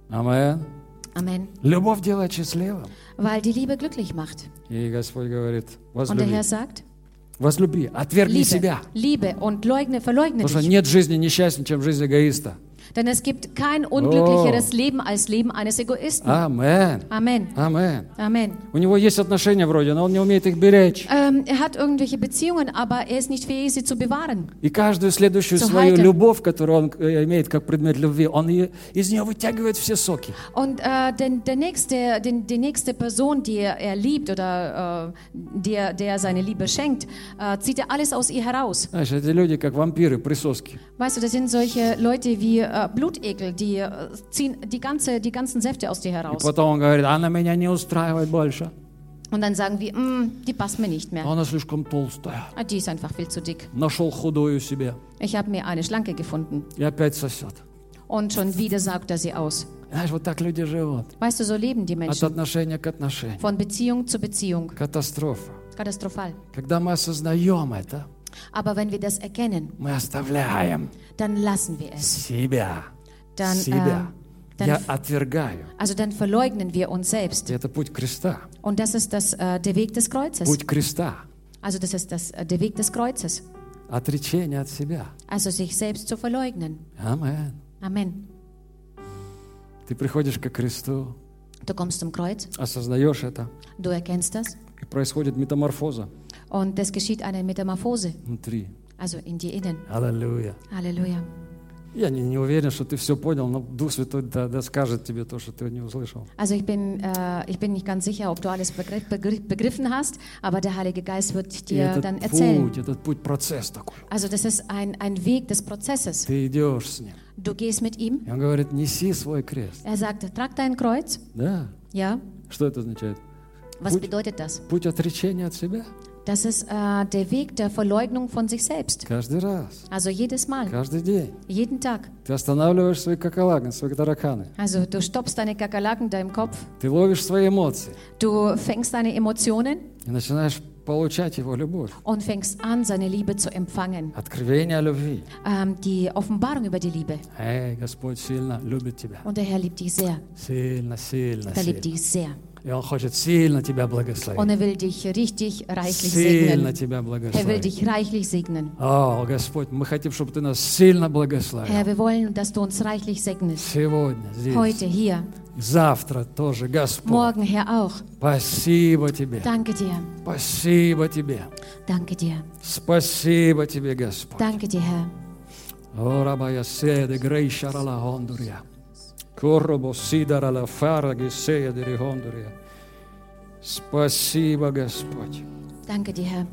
Амен. Amen. Любовь делает счастливым. Weil die Liebe glücklich macht. И Господь говорит, Und der возлюби. Herr sagt, Возлюби, отвергни Liebe, себя. Liebe und leugne, verleugne Потому что dich. нет жизни несчастнее, чем жизнь эгоиста. Denn es gibt kein unglücklicheres Leben als Leben eines Egoisten. Амен. Amen. Амен. Amen. У него есть отношения вроде, но он не умеет их беречь. Ähm, er hat irgendwelche Beziehungen, aber er ist nicht fähig, sie zu bewahren. И каждую следующую So свою heute- любовь, которую он э, имеет как предмет любви, он ее- из нее вытягивает все соки. Und äh, den, der nächste, den, die nächste Person, die er, er liebt oder äh, der, der seine Liebe schenkt, äh, zieht er alles aus ihr heraus. Знаешь, эти люди как вампиры, присоски. Weißt du, das sind solche Leute wie äh, Blutegel, die äh, ziehen die, ganze, die ganzen Säfte aus dir И heraus. потом он говорит, она меня не устраивает больше. Und dann sagen wir, "Mm, die passt mir nicht mehr. Она слишком толстая. Ah, Die ist einfach viel zu dick. Нашел худую себе. Ich habe mir eine Schlanke gefunden. И опять сосет. Und schon wieder saugt er sie aus. Знаешь, вот так люди живут. Weißt du, so leben die От Menschen. отношения к отношению. Von Beziehung zu Beziehung. Катастрофа. Katastrophal. Когда мы осознаем это, Aber wenn wir das erkennen, мы оставляем dann lassen wir es. себя. Dann, себя. äh, Я dann, отвергаю. also dann verleugnen wir uns selbst. И это путь креста. Und das ist das, äh, der Weg des Kreuzes. Путь креста. Also das ist das, äh, der Weg des Kreuzes. Отречение от себя. Also sich selbst zu verleugnen. Амен. Amen. Ты приходишь к кресту, Du kommst zum Kreuz, осознаешь это, du erkennst das и происходит метаморфоза und es geschieht eine Metamorphose, внутри. also in dir innen. Аллилуйя. Halleluja. Я не, не уверен, что ты все понял, но Дух Святой да, да скажет тебе то, что ты не услышал. Also ich bin, äh, ich bin nicht ganz sicher, ob du alles begriff, begriff, begriffen hast, aber der Heilige Geist wird И dir этот dann erzählen. путь, этот путь, процесс такой. Also das ist ein, ein Weg des Prozesses. Ты идешь с ним. Du gehst mit ihm. И он говорит, неси свой крест. Er sagt, trag dein Kreuz. Да. Ja. Что это означает? Was Gut. bedeutet das? Путь отречения от себя. Das ist äh, der Weg der Verleugnung von sich selbst. Каждый раз, Also jedes Mal, каждый день. jeden Tag. Ты останавливаешь свои какалагны, свои тараканы. Also du stoppst deine Kakerlaken in deinem Kopf. Ты ловишь свои эмоции Du fängst deine Emotionen и начинаешь получать его любовь. und fängst an, seine Liebe zu empfangen. Откровение о любви. Ähm, die Offenbarung über die Liebe. Эй, Господь сильно любит тебя. Und der Herr liebt dich sehr. Сильно, сильно, Er liebt сильно. dich sehr. И Он хочет сильно тебя благословить. er will dich richtig reichlich Сильно segnen. тебя Er will благословить. dich reichlich segnen. О, Господь, мы хотим, чтобы Ты нас сильно Herr, благословил. wir wollen, dass du uns reichlich segnest. Сегодня, здесь, Heute, hier, завтра тоже, Господь. morgen, Herr, auch. Спасибо Тебе. Danke dir. Спасибо Тебе. Danke dir. Спасибо Тебе, Господь. Danke dir, Herr. О, рабая седе, грейша рала. Короба Сидора Лафара Гесея Дерихондурия. Спасибо, Господь. Danke dir, Herr.